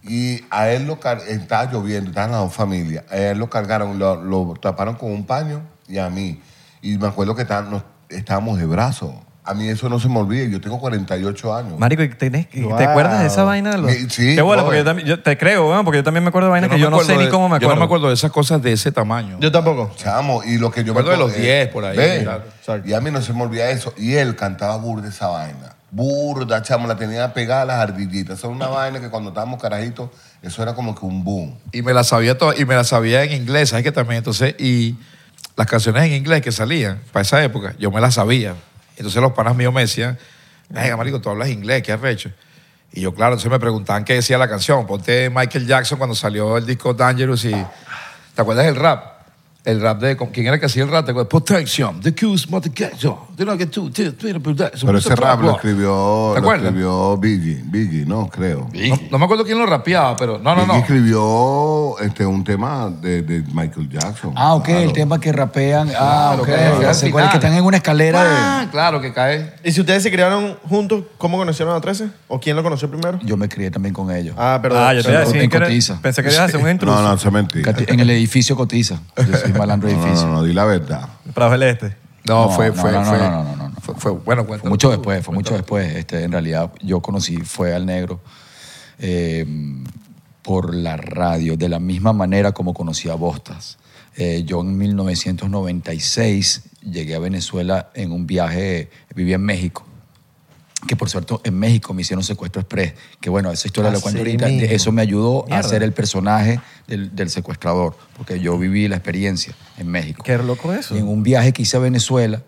E: y a él lo car- estaba lloviendo, estaban las dos familias. A él lo cargaron, lo, lo taparon con un paño y a mí. Y me acuerdo que estábamos de brazo. A mí eso no se me olvida. Yo tengo 48 años.
C: Marico, ¿y tenés- y
B: Wow.
C: ¿te acuerdas de esa vaina? de los-
E: Sí, sí,
C: Qué bola, porque yo, también, yo te creo, weón, porque yo también me acuerdo de vainas que yo no sé ni cómo me
D: Yo
C: acuerdo.
D: no me acuerdo de esas cosas de ese tamaño.
B: Yo tampoco.
E: Chamo, y lo que yo
D: Me acuerdo de
E: acuerdo-
D: los 10 por ahí, claro.
E: Y a mí no se me olvida eso. Y él cantaba burda esa vaina. Burda, chamo, la tenía pegada a las ardillitas. Eso era una vaina que cuando estábamos carajitos, eso era como que un boom.
D: y me la sabía todo, y me la sabía en inglés, ¿sabes que también? Entonces, y las canciones en inglés que salían para esa época, yo me las sabía. Entonces los panas míos me decían, venga, marico, tú hablas inglés, ¿qué arrecho? Y yo, claro, entonces me preguntaban qué decía la canción. Ponte Michael Jackson cuando salió el disco Dangerous y... ¿Te acuerdas del rap? El rap de... ¿Quién era que hacía el rap? ¿Te acuerdas? Protection, the Q's,
E: Pero ese rap lo escribió,
D: ¿Te
E: lo
D: acuerdas?
E: escribió Biggie. Biggie, no, creo.
D: No, no me acuerdo quién lo rapeaba, pero... No, no,
E: Biggie
D: no.
E: escribió este, un tema de, de Michael Jackson.
A: Ah, ok,
E: Claro.
A: el tema que rapean. Ah,
D: Claro,
A: ok.
D: claro,
A: ya
D: al
A: sé cuál es,
D: final.
A: que están en una escalera
D: Ah, claro, que cae...
B: ¿Y si ustedes se criaron juntos, cómo conocieron a 13? ¿O quién lo conoció primero?
A: de... Yo me crié también con ellos.
B: Ah, perdón.
C: Ah, yo te iba a
A: en
C: decir que era-
A: Cotiza.
C: pensé que ibas a hacer un intruso.
E: No, no, es mentira.
A: Cati- En el edificio Cotiza. Yo soy malandro de
E: No, no,
A: edificio.
E: no, no, di la verdad.
C: Para el este.
D: No, fue, fue, fue,
A: no, no, no, no.
D: fue, fue- bueno,
A: mucho después, fue mucho después. Este, en realidad, yo conocí, fue al negro eh, por la radio, de la misma manera como conocí a Bostas. Eh, yo en 1996 llegué a Venezuela en un viaje, vivía en México. Que por cierto, en México me hicieron secuestro express. Que bueno, esa historia la
B: Así
A: cuento ahorita.
B: mismo.
A: Eso me ayudó a ser el personaje del, del secuestrador. Porque yo viví la experiencia en México.
C: Qué loco eso.
A: Y en un viaje que hice a Venezuela,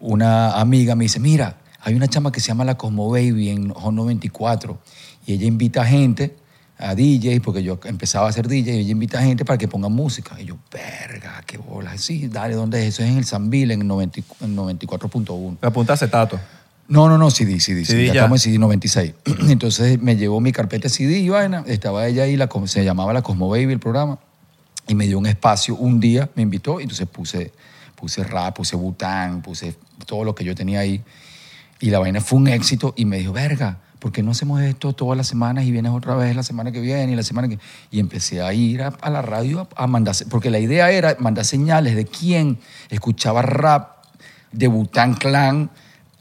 A: una amiga me dice, mira, hay una chama que se llama La Cosmo Baby en Hot 94 y ella invita gente a DJs, porque yo empezaba a hacer DJ, y ella invita gente para que pongan música. Y yo, verga, qué bola. Sí, dale, ¿dónde es? Eso es en el Sanville, en 90 en 94.1.
C: Me apunta acetato.
A: No, no, no, CD, CD,
C: CD
A: ya, estamos en CD 96. Entonces me llevó mi carpeta CD y vaina, estaba ella ahí, la, se llamaba La Cosmo Baby el programa, y me dio un espacio un día, me invitó, y entonces puse, puse rap, puse bután, puse todo lo que yo tenía ahí, y la vaina fue un éxito, y me dijo, verga, ¿por qué no hacemos esto todas las semanas y vienes otra vez la semana que viene y la semana que... Y empecé a ir a, a la radio a, a mandar, porque la idea era mandar señales de quién escuchaba rap de Bután Clan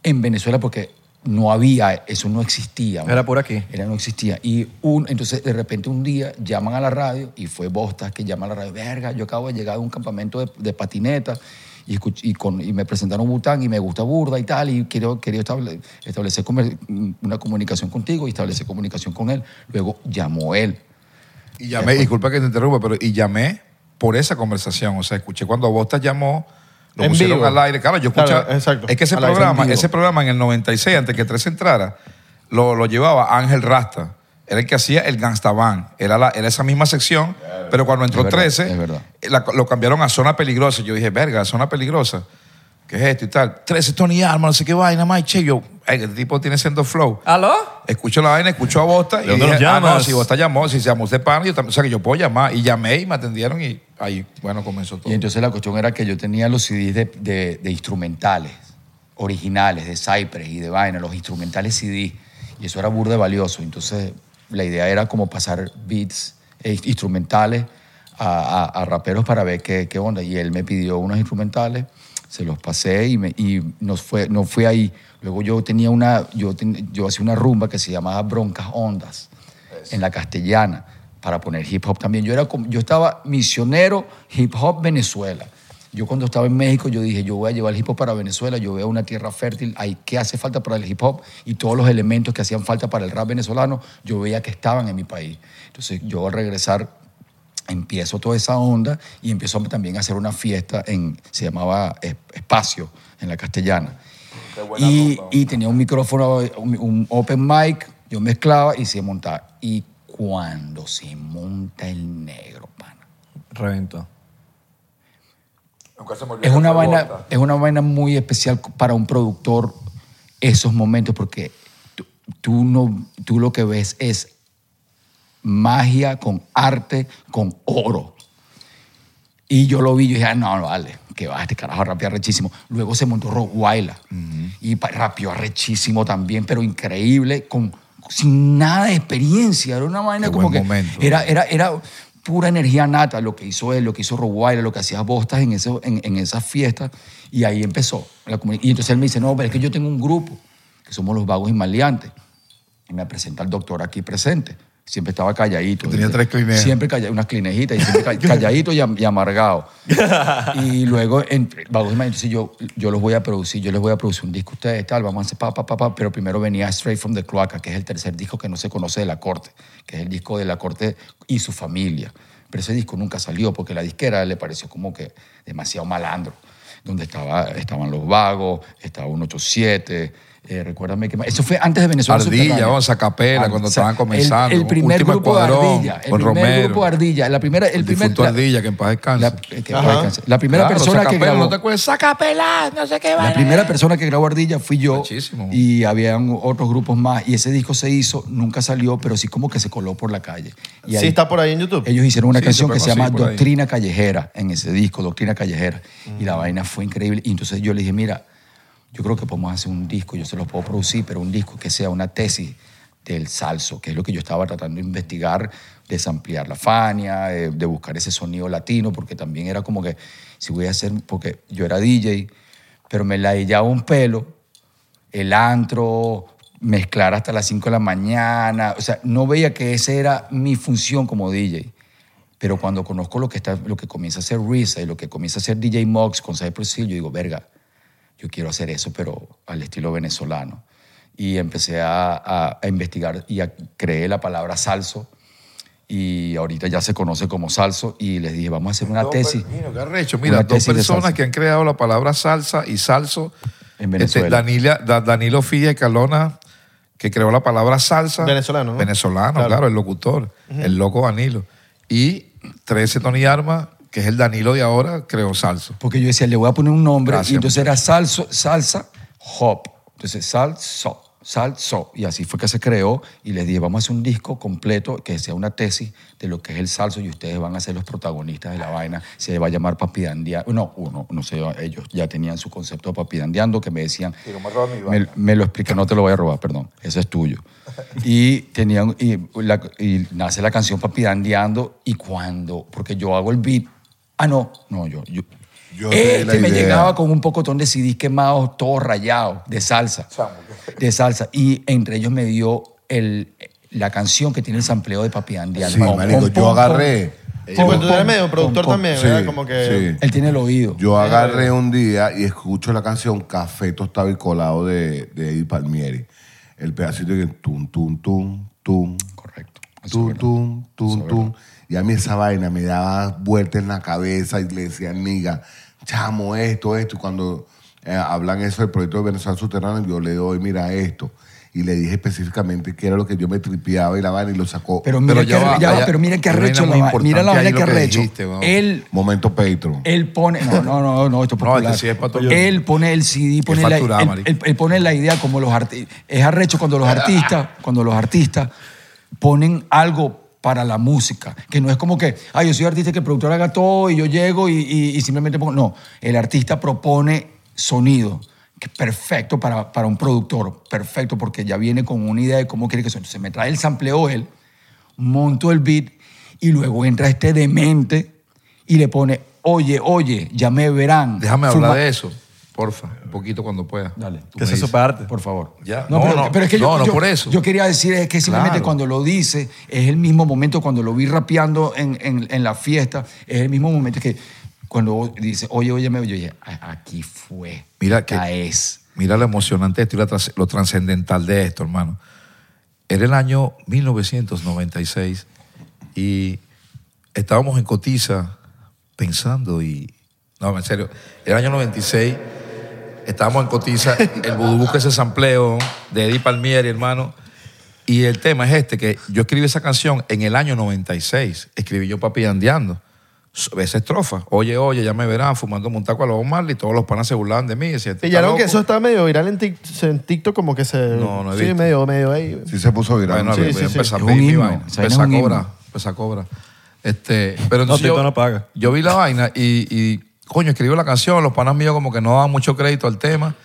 A: en Venezuela porque no había, eso no existía.
C: Era por aquí.
A: Era, no existía. Y un, entonces, de repente, un día llaman a la radio y fue Bostas que llama a la radio. Verga, yo acabo de llegar a un campamento de, de patineta y, y, con, y me presentaron Bután y me gusta burda y tal. Y quiero, quería estable- establecer comer- una comunicación contigo y establecer comunicación con él. Luego llamó él.
D: Y llamé, disculpa que te interrumpa, pero y llamé por esa conversación. O sea, escuché cuando Bostas llamó, lo
B: En
D: pusieron
B: vivo.
D: al aire. Claro, yo escuchaba.
B: Claro, exacto.
D: Es que ese
B: Al
D: programa, ese programa en el 96, antes que Tres entrara, lo, lo llevaba Ángel Rasta. era el que hacía el Gangsta Band. Era, la, era esa misma sección, pero cuando entró
A: Es verdad,
D: 13,
A: es verdad.
D: la- lo cambiaron a Zona Peligrosa. Yo dije, verga, Zona Peligrosa. ¿Qué es esto y tal? 13 Tony Arma, no sé qué vaina, más. Che, yo, "Ay, el tipo tiene siendo flow.
C: ¿Aló?
D: Escucho la vaina, escucho a Bosta y
C: ¿De dónde
D: dije,
C: nos
D: ah, no,
C: llamas?
D: si Bosta llamó, si se llamó usted pana, yo también, o sea que yo puedo llamar. Y llamé y me atendieron y ahí, bueno, comenzó todo.
A: Y entonces la cuestión era que yo tenía los CDs de, de- de instrumentales, originales, de Cypress y de vaina, los instrumentales CD. Y eso era burda de valioso. Entonces la idea era como pasar beats eh, instrumentales a, a- a raperos para ver qué, qué onda. Y él me pidió unos instrumentales, se los pasé y, me, y nos fue, no fui ahí. Luego yo tenía una, yo, ten- yo hacía una rumba que se llamaba Broncas Ondas en la castellana para poner hip hop también. Yo, era yo estaba misionero hip hop Venezuela. Yo cuando estaba en México, yo dije, yo voy a llevar el hip hop para Venezuela, yo veo una tierra fértil, hay qué hace falta para el hip hop y todos los elementos que hacían falta para el rap venezolano, yo veía que estaban en mi país. Entonces yo al regresar empiezo toda esa onda y empiezo también a hacer una fiesta en, se llamaba Es- Espacio, en la castellana. Y, y tenía un micrófono, un, open mic, yo mezclaba y se montaba. Y cuando se monta el negro, pana.
C: Reventó.
A: Es una, vaina, es una vaina muy especial para un productor esos momentos porque tú, tú no, tú lo que ves es magia con arte, con oro. Y yo lo vi y yo dije, ah, no, no, vale, que va, este carajo rapea rechísimo. Luego se montó Rottweiler y pa- rapeó rechísimo también, pero increíble, con, sin nada de experiencia. Era una vaina
D: Qué
A: como que
D: momento.
A: era, era, era pura energía nata lo que hizo él, lo que hizo Rottweiler, lo que hacía Bostas en, eso, en, en esas fiestas. Y ahí empezó. la y entonces él me dice, no, pero es que yo tengo un grupo, que somos los vagos y maleantes. Y me presenta al doctor aquí presente. Siempre estaba calladito.
D: Tenía tres clinejas.
A: Siempre calla- unas clinejitas y siempre ca- calladito y, am- y amargado. y luego, Maleantes, entonces yo, yo los voy a producir, yo les voy a producir un disco a ustedes, tal, vamos a hacer pa, pa, pa, pa, pero primero venía Straight from the Cloaca, que es el tercer disco que no se conoce de la corte, que es el disco de la corte y su familia. Pero ese disco nunca salió porque la disquera le pareció como que demasiado malandro, donde estaba, estaban los vagos, estaba un 87, eh, recuérdame que Eso fue antes de Venezuela.
D: Ardilla,
A: Subterránea.
D: vamos, Acapela,
A: Ah,
D: cuando
A: o sea,
D: estaban comenzando,
A: El, el primer grupo de
D: Escuadrón,
A: Ardilla. El
D: con
A: primer
D: Romero.
A: grupo de Ardilla. La primera, el
D: El
A: primer,
D: difunto
A: la-
D: Ardilla, que en paz descanse.
A: la, eh, que
B: Ajá.
A: descanse. La primera
D: Claro,
A: persona que
D: Sacapela,
A: grabó.
D: ¿No te acuerdas? Sacapela, no sé qué
A: La
D: vaina.
A: primera persona que grabó Ardilla fui yo.
D: Muchísimo.
A: Y habían otros grupos más. Y ese disco se hizo, nunca salió, pero sí como que se coló por la calle. Y
B: Sí
A: ahí-
B: está por ahí en YouTube.
A: ellos hicieron una
D: Sí,
A: canción que se llama
D: por ahí.
A: Doctrina Callejera en ese disco, Doctrina Callejera. Y la vaina fue increíble. Y entonces yo le dije, mira, yo creo que podemos hacer un disco, yo se los puedo producir, pero un disco que sea una tesis del salso, que es lo que yo estaba tratando de investigar, desampliar la Fania, de, de buscar ese sonido latino, porque también era como que, si voy a hacer, porque yo era DJ, pero me la un pelo, el antro, mezclar hasta las 5 de la mañana. O sea, no veía que esa era mi función como DJ. Pero cuando conozco lo que, está, lo que comienza a hacer Risa y lo que comienza a hacer DJ Mox con Cypress Hill, yo digo, verga, yo quiero hacer eso, pero al estilo venezolano. Y empecé a, a- a investigar y a, creé la palabra salso. Y ahorita ya se conoce como salso. Y les dije, vamos a hacer una
D: Dos
A: tesis.
D: Mira, qué arrecho. Mira, dos personas
A: salsa.
D: que han creado la palabra salsa y salso.
A: En Venezuela.
D: Este, Danilia- Da- Danilo Filla y Calona, que creó la palabra salsa.
B: Venezolano, ¿no?
D: Venezolano,
B: Claro.
D: claro, el locutor, el loco Danilo. Y 13 Tony Arma, que es el Danilo de ahora, creó salsa.
A: Porque yo decía, le voy a poner un nombre.
D: Gracias,
A: y entonces era salso, salsa, hop. Entonces, salso, salso. Y así fue que se creó. Y les dije, vamos a hacer un disco completo que sea una tesis de lo que es el salso y ustedes van a ser los protagonistas de la vaina. Se va a llamar Papidandeando. No, uno, no sé, ellos ya tenían su concepto de Papidandeando que me decían. Me, me lo explica, no te lo voy a robar, perdón. Ese es tuyo. Y tenían, y, la- y nace la canción Papidandeando y cuando, porque yo hago el beat. Ah, no, no, yo, yo,
E: la
A: este me
E: idea.
A: llegaba con un pocotón de CDs quemados, todos rayados, de salsa. De salsa. Y entre ellos me dio el, la canción que tiene el sampleo de Papi Andy.
E: Sí, marico, yo agarré.
B: Sí, pues tú eres medio productor también,
E: Sí,
B: ¿verdad? Como que...
E: sí.
A: Él tiene el oído.
E: Yo agarré un día y escucho la canción Café Tostado y Colado de, de Eddie Palmieri. El pedacito que tum, tum, tum, tum.
A: Correcto.
E: Tum, tum, tum,
A: es
E: tum. Y a mí esa vaina me daba vuelta en la cabeza y le decía, niga, chamo, esto, esto. Y cuando eh, hablan eso del proyecto de Venezuela Subterráneo, yo le doy, mira esto. y le dije específicamente qué era lo que yo me tripeaba y la vaina y lo sacó.
A: Pero mira,
D: Pero ya
A: que,
D: va,
A: ya va,
D: hay-
A: pero mira que
D: una
A: arrecho. la mira la vaina que
D: que
A: arrecho. Él,
E: Momento Patreon.
A: él pone. No, no, no, no, esto es
D: No, este sí es para
A: Él pone el CD, pone la, él, él- él pone la idea como los artistas. Es arrecho cuando los artistas, cuando los artistas ponen algo para la música, que no es como que, ah, yo soy artista y que el productor haga todo y yo llego y, y- y simplemente pongo. No, el artista propone sonido, que es perfecto para, para un productor, perfecto, porque ya viene con una idea de cómo quiere que suene. Entonces me trae el sampleo él, monto el beat y luego entra este demente y le pone, oye, oye, ya me verán.
D: Déjame
A: Fuma-
D: hablar de eso, porfa, un poquito cuando pueda.
A: Dale.
C: Esa es su
D: dices.
C: parte.
A: Por favor.
D: Ya.
A: No,
D: No,
A: pero,
D: no,
A: pero es que yo,
D: no, no
A: yo-
D: por eso.
A: Yo quería decir es que simplemente
D: Claro.
A: cuando lo dice, es el mismo momento cuando lo vi rapeando en, en- en la fiesta, es el mismo momento que cuando dice, oye, oye, me yo dije, "A- aquí fue.
D: Mira que-
A: es.
D: Mira lo emocionante de esto y trans- lo trascendental de esto, hermano. Era el año 1996 y estábamos en Cotiza pensando y... No, en serio. El año 96 estábamos en Cotiza, el Vudú busca ese sampleo de Eddie Palmieri, hermano. Y el tema es este, que yo escribí esa canción en el año 96. Escribí yo Papi Andeando. Esa estrofa. Oye, oye, ya me verán fumando un taco a los Marley. Todos los panas se burlaban de mí. Decían, "Este
B: Pillaron
D: está
B: que
D: loco".
B: eso está medio viral en, en TikTok, como que se.
D: No, no he
B: Sí,
D: visto.
B: medio, medio ahí.
E: Sí se puso viral.
D: Bueno,
B: Sí,
D: a
B: sí, sí.
D: empezar
A: Es
D: a
A: un
D: pedir mi
A: himno,
D: vaina.
A: esa vaina
D: a cobrar. a cobrar. Este, pero
C: No,
D: entonces
C: TikTok
D: yo,
C: no paga.
D: yo vi la vaina y, y, coño, escribí la canción. Los panas míos como que no daban mucho crédito al tema.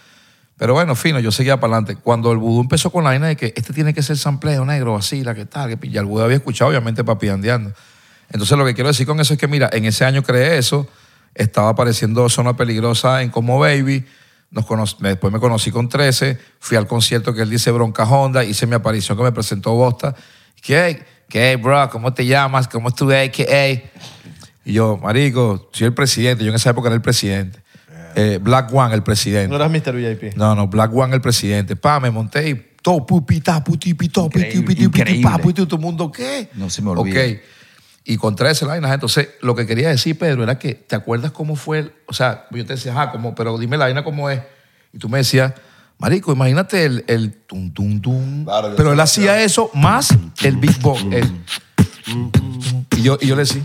D: Pero bueno, fino, yo seguía para adelante. Cuando el vudú empezó con la vaina de que este tiene que ser sampleo negro, así, la que tal, que ya el vudú había escuchado, obviamente, papi andeando. Entonces, lo que quiero decir con eso es que, mira, en ese año creé eso, estaba apareciendo Zona Peligrosa en Como Baby, después me conocí con 13, fui al concierto que él dice Bronca Honda, hice mi aparición que me presentó Bosta. ¿Qué? ¿Qué, bro? ¿Cómo te llamas? ¿Cómo es tu AKA? Y yo, marico, soy el presidente. Yo en esa época era el presidente. Eh, Black One, el presidente.
B: No eras Mr. VIP.
D: No, no, Black One, el presidente. Pa, me monté y todo, pupita, puti, pito, piti,
A: Increíble,
D: piti, piti,
A: increíble.
D: pa, puti, todo el mundo, ¿qué?
A: No se me olvida.
D: Ok. Y con 13 vainas. Entonces, lo que quería decir, Pedro, era que, ¿te acuerdas cómo fue? el- o sea, yo te decía, ajá, ¿cómo? pero dime la vaina cómo es. Y tú me decías, marico, imagínate el, el tum, tum, tum.
E: Claro,
D: pero él hacía eso más el Big Box. el- y yo, y yo le decía,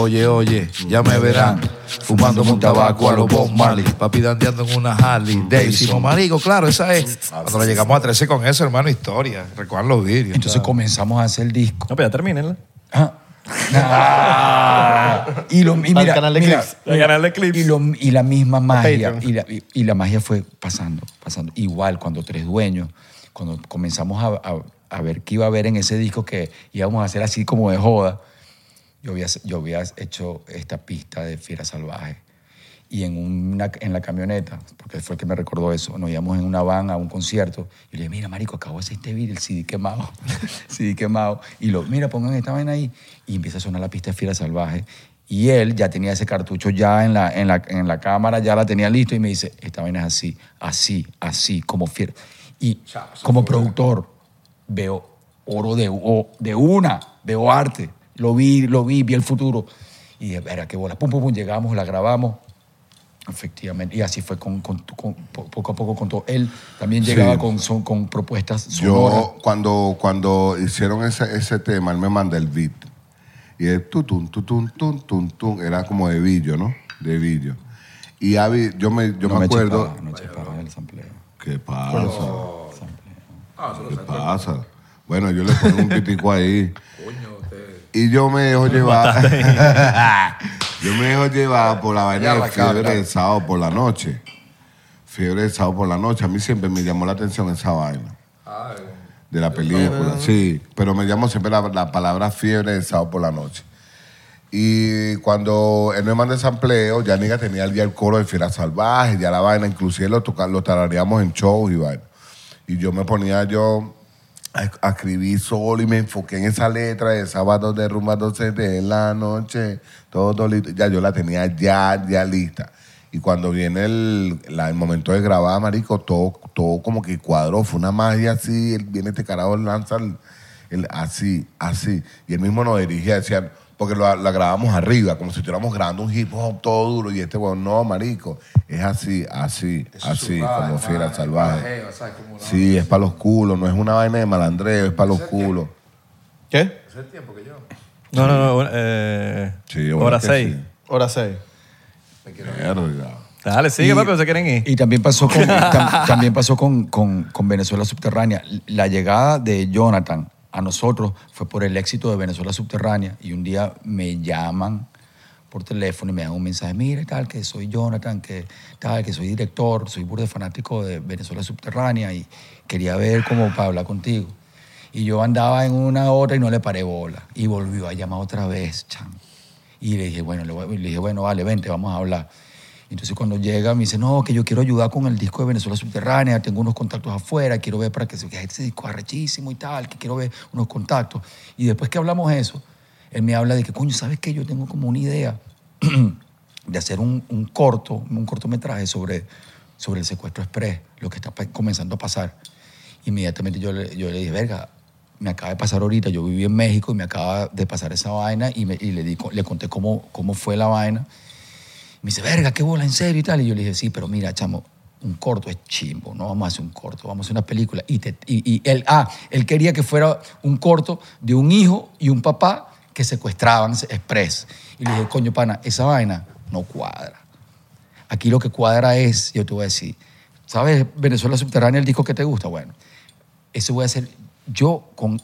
D: oye, oye, ya me verán fumando un tabaco a los Bob Marley, papi dandeando en una Harley Davidson. Marico, claro, esa es. Cuando le llegamos a 13 con eso, hermano, historia. Recuerdan los vídeos.
A: Entonces comenzamos a hacer el disco.
C: No, pero ya termínenla.
A: Ah. Ah. y, lo, y mira,
B: canal de
A: mira,
B: Clips.
C: Al canal de Clips.
A: Y, lo- y la misma magia. Y la, y- y la magia fue pasando, pasando. Igual cuando Tres Dueños, cuando comenzamos a, a- a ver qué iba a haber en ese disco que íbamos a hacer así como de joda, yo había, yo había hecho esta pista de Fiera Salvaje. Y en, una, en la camioneta, porque fue el que me recordó eso, nos íbamos en una van a un concierto. Y le dije, mira, marico, acabo de hacer este video, el CD quemado. CD quemado. Y lo, mira, pongan esta vaina ahí. Y empieza a sonar la pista de Fiera Salvaje. Y él ya tenía ese cartucho ya en la, en la, en la cámara, ya la tenía listo. Y me dice, esta vaina es así, así, así, como Fiera. Y como productor, veo oro de, de una, veo arte. Lo vi, lo vi, vi el futuro. Y dije, verá, qué bola. Pum, pum, pum, llegamos, la grabamos. Efectivamente. Y así fue con, con- con- po- poco a poco con todo. Él también
E: Sí.
A: llegaba con, son- con propuestas sonoras.
E: Yo, cuando, cuando hicieron ese, ese tema, él me manda el beat. Y el tutun, tutun, tun, tun, tun, era como de villo, ¿no? De villo. Y Avi, yo me, yo
A: no
E: me acuerdo.
A: chepaba, no chepaba el sampleo.
E: ¿Qué pasa? ¿Qué pasa? Bueno, yo le pongo un pitico ahí. Y yo me dejo llevar. yo me dejo llevar por la vaina de
D: la
E: fiebre del sábado por la noche. Fiebre del sábado por la noche. A mí siempre me llamó la atención esa vaina. De la película, sí. Pero me llamó siempre la, la palabra fiebre del sábado por la noche. Y cuando él me manda el sampleo, ya Niga tenía ya el coro de Fiera Salvaje, ya la vaina, inclusive lo, toca, lo tarareamos en shows y vaina. Y yo me ponía yo a, escribir solo y me enfoqué en esa letra de sábado de rumba 12 de la noche, todo listo. Ya yo la tenía ya, ya lista. Y cuando viene el, el momento de grabar, marico, todo, todo como que cuadró, fue una magia así, él viene este carajo, lanza el, el- así, así. Y él mismo nos dirigía, decía, porque lo, la grabamos arriba, como si estuviéramos grabando un hip hop todo duro. Y este weón, no, marico, es así, así, así, como fiera salvaje. Sí, es para los culos, no es una vaina de malandreo, es para los culos.
B: ¿Qué?
C: No, no, no. Eh,
E: Sí, bueno,
C: hora
E: que
C: 6.
E: sí.
B: Hora 6.
E: Verga.
C: Dale, sigue,
A: Y-
C: papi, se quieren ir.
A: Y también pasó con, tam- también pasó con, con- con Venezuela Subterránea. La llegada de Jonathan a nosotros fue por el éxito de Venezuela Subterránea. Y un día me llaman por teléfono y me dan un mensaje, mira tal, que soy Jonathan, que tal, que soy director, soy burde fanático de Venezuela Subterránea y quería ver cómo para hablar contigo. Y yo andaba en una hora y no le paré bola. Y volvió a llamar otra vez, cham. Y le dije, bueno, le, le dije, bueno, vale, vente, vamos a hablar. Entonces cuando llega me dice, no, que yo quiero ayudar con el disco de Venezuela Subterránea, tengo unos contactos afuera, quiero ver para que se este disco arrechísimo y tal, que quiero ver unos contactos. Y después que hablamos eso, él me habla de que, coño, ¿sabes qué? Yo tengo como una idea de hacer un, un corto, un cortometraje sobre, sobre el secuestro express, lo que está comenzando a pasar. Inmediatamente yo le, yo le dije, verga, me acaba de pasar ahorita, yo viví en México y me acaba de pasar esa vaina y, me- y le, di- le conté cómo, cómo fue la vaina. Me dice, verga, qué bola, en serio y tal. Y yo le dije, sí, pero mira, chamo, un corto es chimbo, no vamos a hacer un corto, vamos a hacer una película. Y, te- y, y él, ah, él quería que fuera un corto de un hijo y un papá que secuestraban express. Y le dije, coño, pana, esa vaina no cuadra. Aquí lo que cuadra es, yo te voy a decir, ¿sabes Venezuela Subterránea, el disco que te gusta? Bueno, eso voy a hacer yo con,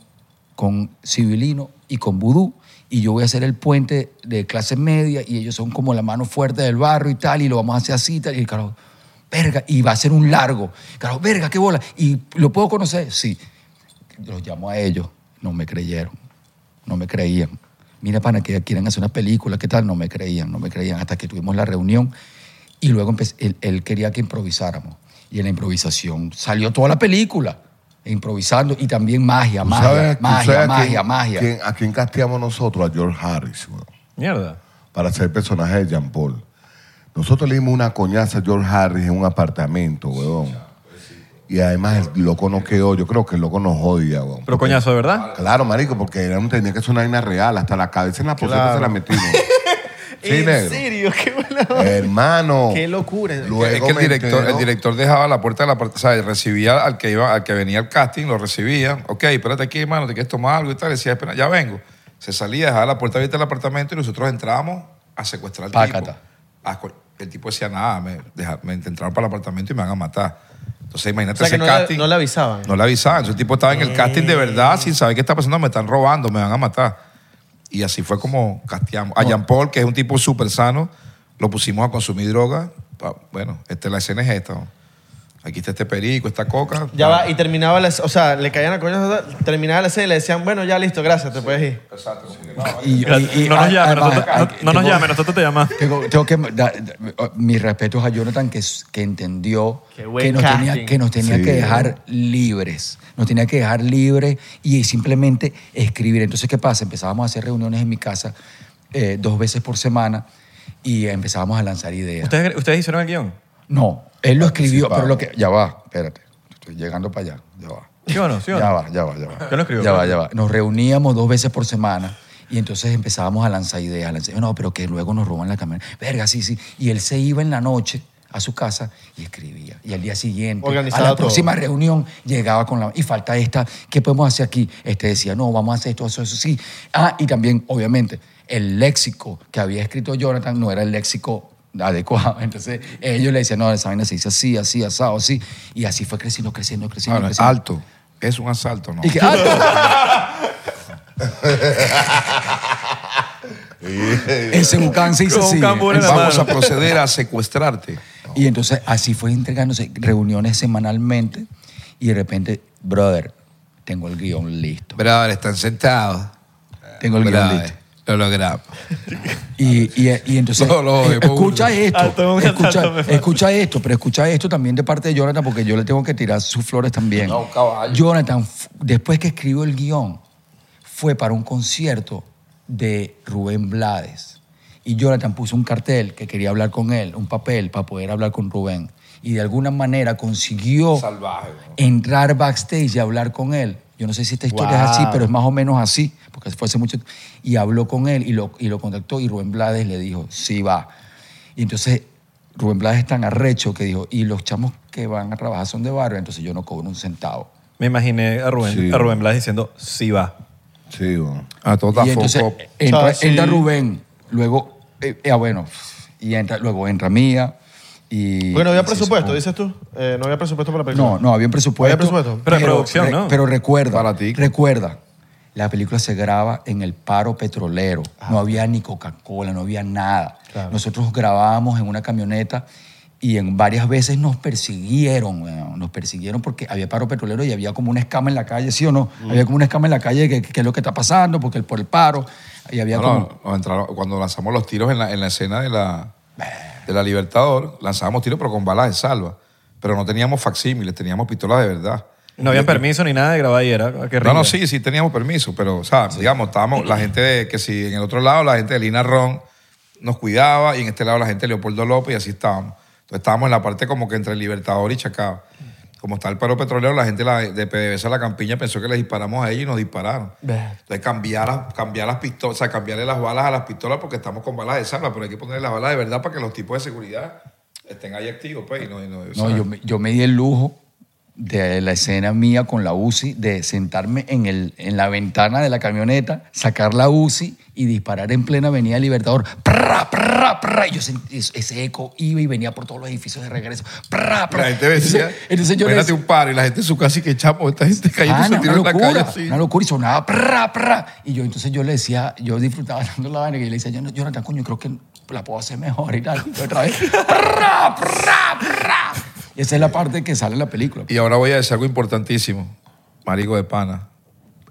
A: con Civilino y con Vudú, y yo voy a hacer el puente de clase media, y ellos son como la mano fuerte del barrio y tal, y lo vamos a hacer así tal, y carajo, verga, y va a ser un largo, carajo, verga, qué bola, y lo puedo conocer, sí. Los llamo a ellos, no me creyeron, no me creían. Mira, pana, que quieren hacer una película, ¿qué tal? No me creían, no me creían, hasta que tuvimos la reunión, y luego empecé- él quería que improvisáramos, y en la improvisación salió toda la película, improvisando, y también magia,
E: ¿Tú
A: magia,
E: sabes-
A: magia, magia,
E: quién-
A: magia.
E: quién- ¿A quién casteamos nosotros? A George Harris, weón,
C: Mierda.
E: para ser personaje de Jean Paul. Nosotros le dimos una coñaza a George Harris en un apartamento, weón. Y además el loco no quedó, yo creo que el loco nos odia, weón.
C: Pero coñazo, ¿de verdad?
E: Claro, marico, porque era un- tenía que ser una vaina real, hasta la cabeza en la poseta
B: Claro.
E: se la metimos. sí,
B: ¿En
E: negro.
B: serio? Qué buena.
E: Hermano.
B: Qué locura.
E: Luego
D: es que el director,
E: entero-
D: el director dejaba la puerta de la puerta, o sea, recibía al que iba, al que venía al casting, lo recibía. Ok, espérate aquí, hermano, te quieres tomar algo y tal. Decía, espera, ya vengo. Se salía, dejaba la puerta abierta del apartamento y nosotros entramos a secuestrar al
A: Pácata.
D: tipo. El tipo decía, nada, me, deja- me entraron para el apartamento y me van a matar. Entonces, imagínate
B: O sea, que
D: ese
B: no le-
D: casting.
B: no le avisaban.
D: No le avisaban. Entonces, el tipo estaba en el casting de verdad, sin saber qué está pasando, me están robando, me van a matar. Y así fue como casteamos. A Jean Paul, que es un tipo súper sano, lo pusimos a consumir droga. Bueno, este, la escena es esta. ¿no? Aquí está este perico, esta coca.
B: Ya va, y terminaba la, o sea, le caían a coño, terminaba la escena y le decían, bueno, ya listo, gracias, te puedes ir.
D: Exacto. no,
A: Y- y- y-
C: no nos llame,
A: además,
C: nosotros, no, no nos
A: tengo-
C: llame, nosotros te llamamos.
A: Tengo, tengo que da- da- mis respetos a Jonathan que, s- que entendió
B: Qué buen
A: que nos,
B: casting.
A: tenía, que nos tenía
E: Sí.
A: que dejar libres. Nos tenía que dejar libres y simplemente escribir. Entonces, ¿qué pasa? Empezábamos a hacer reuniones en mi casa eh, dos veces por semana y empezábamos a lanzar ideas.
C: ¿Ustedes, ¿Ustedes hicieron el guion?
A: No, él lo escribió,
E: Participamos.
A: pero lo que... Ya va, espérate. Estoy llegando para allá. Ya va.
C: ¿Sí o no? ¿Sí o
A: Ya va, ya va, ya va.
C: ¿Quién lo escribió?
A: Ya va, ya va. Nos reuníamos dos veces por semana y entonces empezábamos a lanzar ideas. a lanzar- no, pero que luego nos roban la cámara. Verga, sí, sí. Y él se iba en la noche a su casa y escribía. Y al día siguiente,
B: Organizaba
A: a la
B: todo.
A: próxima reunión, llegaba con la... Y falta esta, ¿qué podemos hacer aquí? Este decía, no, vamos a hacer esto, eso, eso, sí. Ah, y también, obviamente, el léxico que había escrito Jonathan no era el léxico adecuado. Entonces, ellos le decían, no, esa vaina se dice así, así, asado, así. Y así fue creciendo, creciendo, creciendo,
D: alto. Es un asalto, ¿no?
A: Y que, ah, Ese bucán se
C: un
A: así.
D: Vamos a proceder a secuestrarte.
A: Y entonces así fue entregándose reuniones semanalmente y de repente, brother, tengo el guion listo.
D: Brother, están sentados.
A: Tengo el guion
D: Brother,
A: listo.
D: Lo logramos.
A: Y, y- y entonces,
D: No,
A: eh,
D: es
A: escucha esto,
C: Alto, un
A: escucha,
C: me
A: esto, pero escucha esto también de parte de Jonathan porque yo le tengo que tirar sus flores también.
D: No, caballo.
A: Jonathan, f- después que escribió el guion, fue para un concierto de Rubén Blades. Y Jonathan puso un cartel que quería hablar con él, un papel para poder hablar con Rubén. Y de alguna manera consiguió
D: Salvaje. ¿no?
A: entrar backstage y hablar con él. Yo no sé si esta historia es así, pero es más o menos así, porque fue hace mucho Y habló con él y lo, y lo contactó y Rubén Blades le dijo, sí va. Y entonces Rubén Blades es tan arrecho que dijo, y los chamos que van a trabajar son de barrio, entonces yo no cobro un centavo.
C: Me imaginé a Rubén,
E: Sí.
C: a Rubén Blas diciendo, sí va.
E: Sí, bueno.
D: A todo está
A: y entonces entra Rubén, luego, eh, eh, ah, bueno, y entra, luego entra Mía. Y,
B: Porque no había
A: y
B: presupuesto, dices tú. Eh, no había presupuesto para la película.
A: No, no, había un presupuesto.
B: Había presupuesto.
C: Pero producción, ¿no?
A: Pero recuerda,
D: Para ti.
A: recuerda, la película se graba en el paro petrolero.
B: Ah,
A: no había ni Coca-Cola, no había nada.
B: Claro.
A: Nosotros grabábamos en una camioneta y en varias veces nos persiguieron, weón, nos persiguieron porque había paro petrolero y había como una escama en la calle, ¿sí o no?
B: Mm.
A: Había como una escama en la calle que, que es lo que está pasando porque el, por el paro. Y había
D: No,
A: como...
D: no, entraron- cuando lanzamos los tiros en la, en la escena de la, de la Libertador, lanzábamos tiros pero con balas de salva. Pero no teníamos facsímiles, teníamos pistolas de verdad.
C: No había permiso ni nada de grabar ahí, era qué
D: No, no, sí, sí teníamos permiso, pero, o sea, digamos, estábamos, la gente de, que si en el otro lado, la gente de Lina Ron nos cuidaba y en este lado la gente de Leopoldo López y así estábamos. Entonces estábamos en la parte como que entre Libertador y Chacao. Como está el paro petrolero, la gente la- de PDVSA La Campiña pensó que les disparamos a ellos y nos dispararon. Entonces cambiar, las- cambiar las pistolas, o sea, cambiarle las balas a las pistolas porque estamos con balas de salva, pero hay que ponerle las balas de verdad para que los tipos de seguridad estén ahí activos, pues. y no- y no-
A: No, yo, me- yo me di el lujo de la escena mía con la UCI, de sentarme en, el, en la ventana de la camioneta, sacar la UCI y disparar en plena Avenida Libertador. ¡Prra, prra, prra! Y yo sentí ese eco iba y venía por todos los edificios de regreso. ¡Prra, prra!
D: La gente decía,
A: Entonces, yo le
D: imagínate
A: decía,
D: un paro y la gente en su casa y que chamo, esta gente cayendo
A: "Ah,
D: se
A: no, una
D: en la
A: locura,
D: calle así.
A: una locura. Y sonaba prra, prra. Y yo entonces yo le decía, yo disfrutaba dando la vaina y le decía, yo no, Jonathan, coño, creo que la puedo hacer mejor y tal. Y otra vez, prra, prra, prra. Y esa es la parte que sale en la película.
D: Y ahora voy a decir algo importantísimo, marico de pana.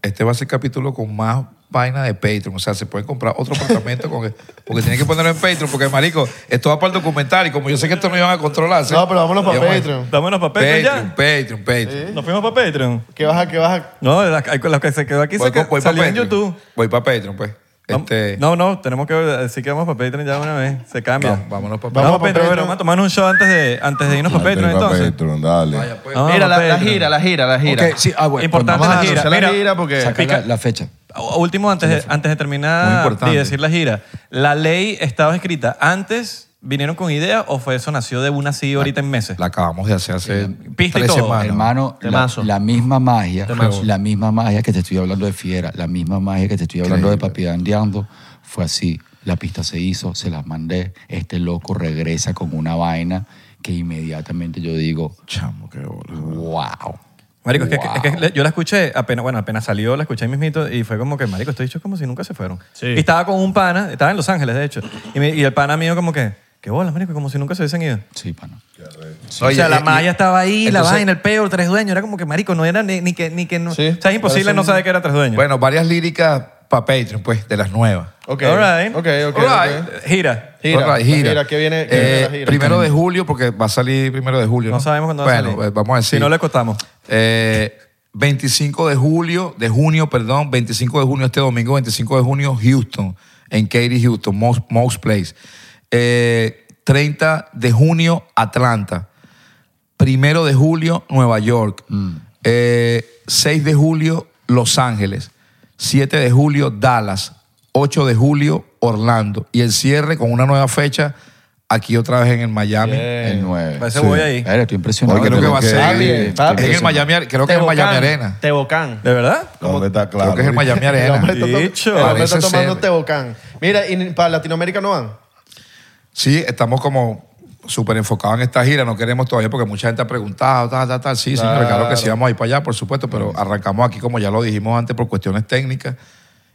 D: Este va a ser el capítulo con más vaina de Patreon. O sea, se puede comprar otro apartamento con porque tienen que ponerlo en Patreon, porque marico, esto va para el documental y como yo sé que esto no iban a controlar. ¿sí?
B: No, pero vámonos para Patreon.
C: Vámonos para Patreon
D: Patreon,
C: ya.
D: Patreon, Patreon.
C: Nos fuimos para Patreon.
B: ¿Qué vas a, qué vas a...?
C: No, la, la que se quedó aquí
D: Voy,
C: se quedó,
D: voy para
C: salió en. YouTube.
D: Voy para Patreon, pues. Este,
C: No, no, tenemos que decir que vamos para Patreon ya de una vez. Se cambia.
D: Vamos, vámonos para
C: Vamos,
B: Vamos
C: para
B: pa'
C: Patreon.
B: Patreon.
C: Bueno, vamos a tomarnos un show antes de, antes de irnos para Patreon,
E: pa'
C: entonces.
E: Patreon, dale.
D: Vaya, pues.
B: Mira, la, la
C: Patreon.
B: gira, la gira, la gira.
A: Sí, ah, bueno,
C: Importante
A: pues
B: a
C: la gira.
B: anunciar la
C: Mira,
B: gira porque...
A: saca la, la fecha.
C: Último, antes de, antes de terminar
D: importante.
C: y decir la gira. ¿La ley estaba escrita antes? ¿Vinieron con idea o fue eso nació de una así ahorita en meses?
D: La acabamos de hacer hace
C: Pista y
D: tres
C: todo.
D: semanas.
A: Hermano, la,
B: Temazo.
A: la misma magia,
B: Temazo.
A: la misma magia que te estoy hablando de Fiera, la misma magia que te estoy hablando de. Papi Dandeando, fue así. La pista se hizo, se las mandé. Este loco regresa con una vaina que inmediatamente yo digo,
D: Chamo, qué bola.
A: wow.
C: Marico, es que- es que, yo la escuché apenas, bueno, apenas salió, la escuché ahí mismito y fue como que, marico, estoy dicho como si nunca se fueron.
B: Sí.
C: Y estaba con un pana, estaba en Los Ángeles, de hecho, y, me- y el pana mío como que, qué bolas, marico, como si nunca se hubiesen ido.
A: Sí, pana.
C: o sea, la malla estaba ahí, la
D: entonces-
C: vaina, el peo, tres dueños, era como que, marico, no era ni, ni que, ni que no.
B: Sí,
C: o sea, es imposible
B: parece
C: no
B: un-
C: saber que era tres dueños.
D: Bueno, varias líricas para Patreon, pues, de las nuevas.
B: Ok,
C: All right.
B: ok, ok,
D: All right.
B: ok.
C: Gira.
B: Gira,
D: All right, gira.
B: gira, ¿qué viene- qué viene
D: Eh,
B: la gira?
D: Primero de julio, porque va a salir primero de julio. No,
C: No sabemos cuándo va a
D: bueno,
C: salir.
D: eh, vamos a decir.
C: Si no le costamos.
D: Eh, 25 de julio, de junio, perdón, 25 de junio, este domingo, 25 de junio, Houston, en Katy, Houston, Most, Most Place. Eh, 30 de junio, Atlanta. Primero de julio, Nueva York. Eh, 6 de julio, Los Ángeles. 7 de julio, Dallas. 8 de julio, Orlando. Y el cierre con una nueva fecha aquí otra vez en el Miami.
A: El 9.
C: Parece voy ahí.
A: estoy impresionado.
D: Hoy creo que va a ser
B: está
D: en el Miami, creo que es el
B: Tebocán,
D: Miami Arena.
B: Tebocán.
C: ¿De verdad?
E: Está claro.
D: Creo que es el Miami
B: El
D: Arena.
B: hombre está, to-
C: Dicho.
B: el hombre está
D: Parece
B: tomando
D: ser.
B: Tebocán. Mira, ¿y para Latinoamérica no van?
D: Sí, estamos como súper enfocados en esta gira. No queremos todavía porque mucha gente ha preguntado, tal, tal, tal. Sí, señor, claro que sí, vamos a ir para allá, por supuesto, pero arrancamos aquí, como ya lo dijimos antes, por cuestiones técnicas.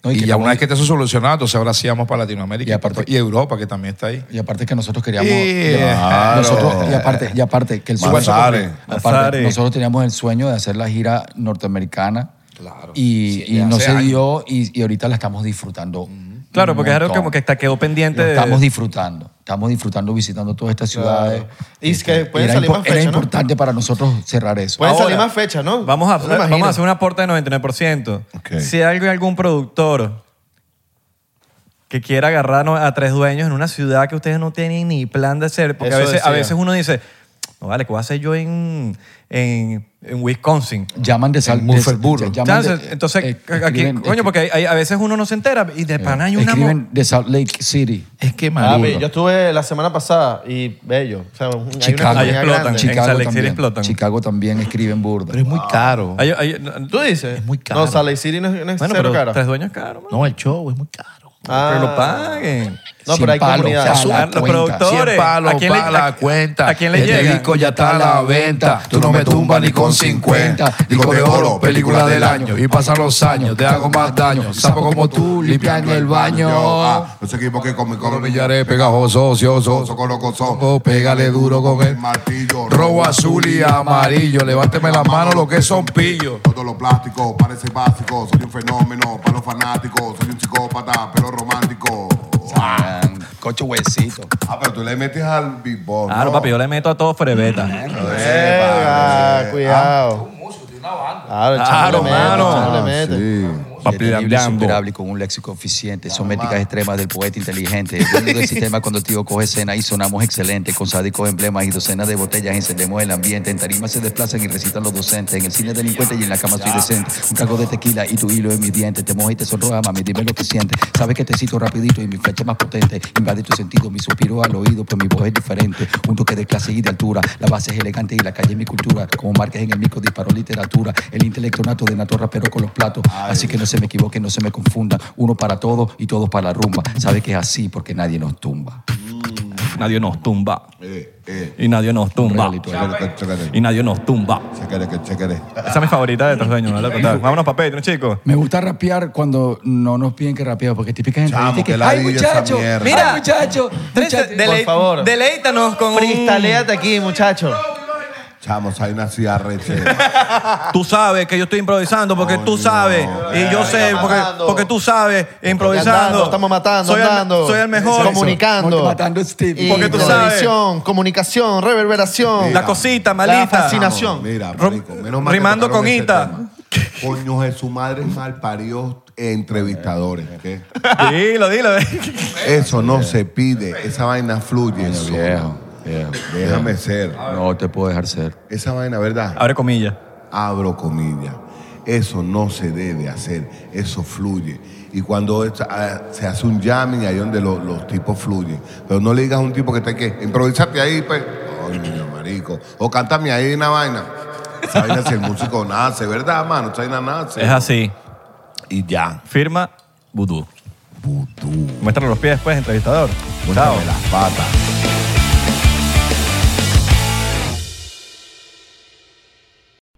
A: No, y
D: y ya una vez que esté eso solucionado, entonces ahora sí vamos para Latinoamérica
A: Y
D: y,
A: aparte-
D: y Europa, que también está ahí.
A: Y aparte que nosotros queríamos...
D: Yeah.
E: Claro.
A: Nosotros, y aparte, y aparte que el sueño... Aparte, nosotros teníamos el sueño de hacer la gira norteamericana.
D: Claro.
A: Y,
D: Sí,
A: y no se
D: años.
A: dio y, y ahorita la estamos disfrutando.
C: Claro, porque es algo como que está, quedó pendiente
A: Lo
C: de...
A: estamos disfrutando. Estamos disfrutando visitando todas estas ciudades.
B: Y es que pueden
A: era
B: salir
A: impo-
B: más fechas,
A: Era
B: ¿no?
A: importante para nosotros cerrar eso.
B: Pueden
C: Ahora,
B: salir más fechas, ¿no?
C: Vamos a,
B: No
C: vamos a hacer un aporte de 99%.
E: Ok.
C: Si hay algún productor que quiera agarrar a tres dueños en una ciudad que ustedes no tienen ni plan de hacer, porque a veces uno dice, No vale, ¿qué voy a hacer yo en, en, en Wisconsin?
A: Llaman de sal.
D: En Murfreesboro.
A: de- llaman de-
C: Chance, Entonces,
A: eh,
C: aquí,
A: escriben-
C: coño, porque hay- hay- a veces uno no se entera y de pana hay una...
A: Escriben de Salt Lake City.
D: Es que, marico.
B: yo estuve la semana pasada y bello. O sea, un- hay una
A: Chicago.
C: explotan. En
A: Chicago
C: Salt Lake City
A: también.
C: explotan.
A: Chicago también escriben burda.
D: Pero es muy caro.
C: Hay- hay-
B: ¿Tú dices?
D: Es muy caro.
B: No, Salt Lake City no, es- no es
C: bueno,
B: cero
C: pero
B: caro.
C: tres dueños caros, man.
D: No, el show es muy caro.
B: Ah.
C: Pero lo paguen.
B: No, pero hay
A: palos,
B: comunidades.
A: ya,
C: Ah,
A: la
C: los
A: cuenta.
C: productores.
D: 100 palos
C: ¿A quién le-
D: para la
C: a-
D: cuenta.
C: a quién le llega?
D: disco ya está a la venta. Tú no me tumbas ni con 50. Disco de oro, película del año. Y pasan los años, te hago más daño. Sapo como tú, limpian el baño.
E: Ah, los equipos que con mi
D: millares pegajoso, ocioso.
E: Soco, loco, son.
D: Oh, pégale duro con
E: el
D: el
E: martillo.
D: rojo, azul y amarillo. Levánteme las manos lo que son pillos.
E: Todo lo plástico parece básico. Soy un fenómeno para los fanáticos. Soy un psicópata, pero romántico.
A: Ah, Cocho huesito.
E: Ah, pero tú le metes al Big Boss.
C: Claro,
E: ¿no?
C: papi, yo le meto a todo frebeta.
B: Cuidado. Claro, el chamo
C: Claro,
B: le mete, el
C: mano.
A: Con un léxico eficiente. Son métricas extremas del poeta inteligente. El dueño del sistema cuando el tío coge escena y sonamos excelente. Con sádicos emblemas y docenas de botellas encendemos el ambiente. En tarima se desplazan y recitan los docentes. En el cine delincuente y en la cama soy decente. Un trago de tequila y tu hilo en mis dientes. Te moja y te sonroja, mami, dime lo que sientes. Sabes que te cito rapidito y mi flecha más potente. Invade tu sentido, mi suspiro al oído, pues mi voz es diferente. Un toque de clase y de altura. La base es elegante y la calle es mi cultura. Como marques en el micro disparó literatura. El intelecto nato de nato rapero con los platos. Así que no se me equivoquen, no se me confundan. Uno para todos y todos para la rumba. Sabe que es así porque nadie nos tumba.
C: Nadie nos tumba.
E: Eh, eh.
C: Y nadie nos tumba.
A: Realito,
E: Chécate, chécate.
C: Y nadie nos tumba.
E: Chécate, que chécate.
C: Esa es mi favorita de me la contar. Vámonos para Patreon, chicos.
A: Me gusta rapear cuando no nos piden que rapeemos, porque típica gente
E: Chamo,
A: dice que,
E: que
A: ¡ay, muchacho!
E: mierda".
A: ¡Mira, muchacho! muchacho".
B: Por favor.
C: Deleítanos con un...
B: Fristaléate aquí, muchacho.
E: Chamos, hay una arreche.
C: Tú sabes que yo estoy improvisando porque tú sabes. Y yo sé porque, porque tú sabes
B: Andando,
C: improvisando.
B: estamos matando,
C: soy el-
B: andando.
C: soy el mejor.
B: Comunicando.
A: Matando Steve.
C: Porque tú sabes.
B: comunicación, reverberación.
C: La cosita,
B: La
C: malita.
B: fascinación.
E: Mira, marico, menos mal que
C: rimando con Ita.
E: tema. Coño de su madre mal parió entrevistadores. ¿qué?
C: Dilo, dilo.
E: Eso no se pide. Esa vaina fluye. sola.
A: Viejo,
E: Déjame ser.
A: No te puedo dejar ser.
E: Esa vaina, ¿verdad?
C: Abre comillas.
E: Abro comillas. Eso no se debe hacer. Eso fluye. Y cuando ah, se hace un jamming, ahí donde lo- los tipos fluyen. Pero no le digas a un tipo que te que improvisate ahí, pues. Coño, marico. O cántame ahí una vaina. Esa vaina si el músico nace, ¿verdad, mano? Esa vaina nace.
C: Es así.
E: Y ya.
C: Firma Vudú.
E: Vudú.
C: Muéstralo los pies después, entrevistador. Chao.
E: Muéstrame las patas.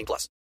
G: 18 plus.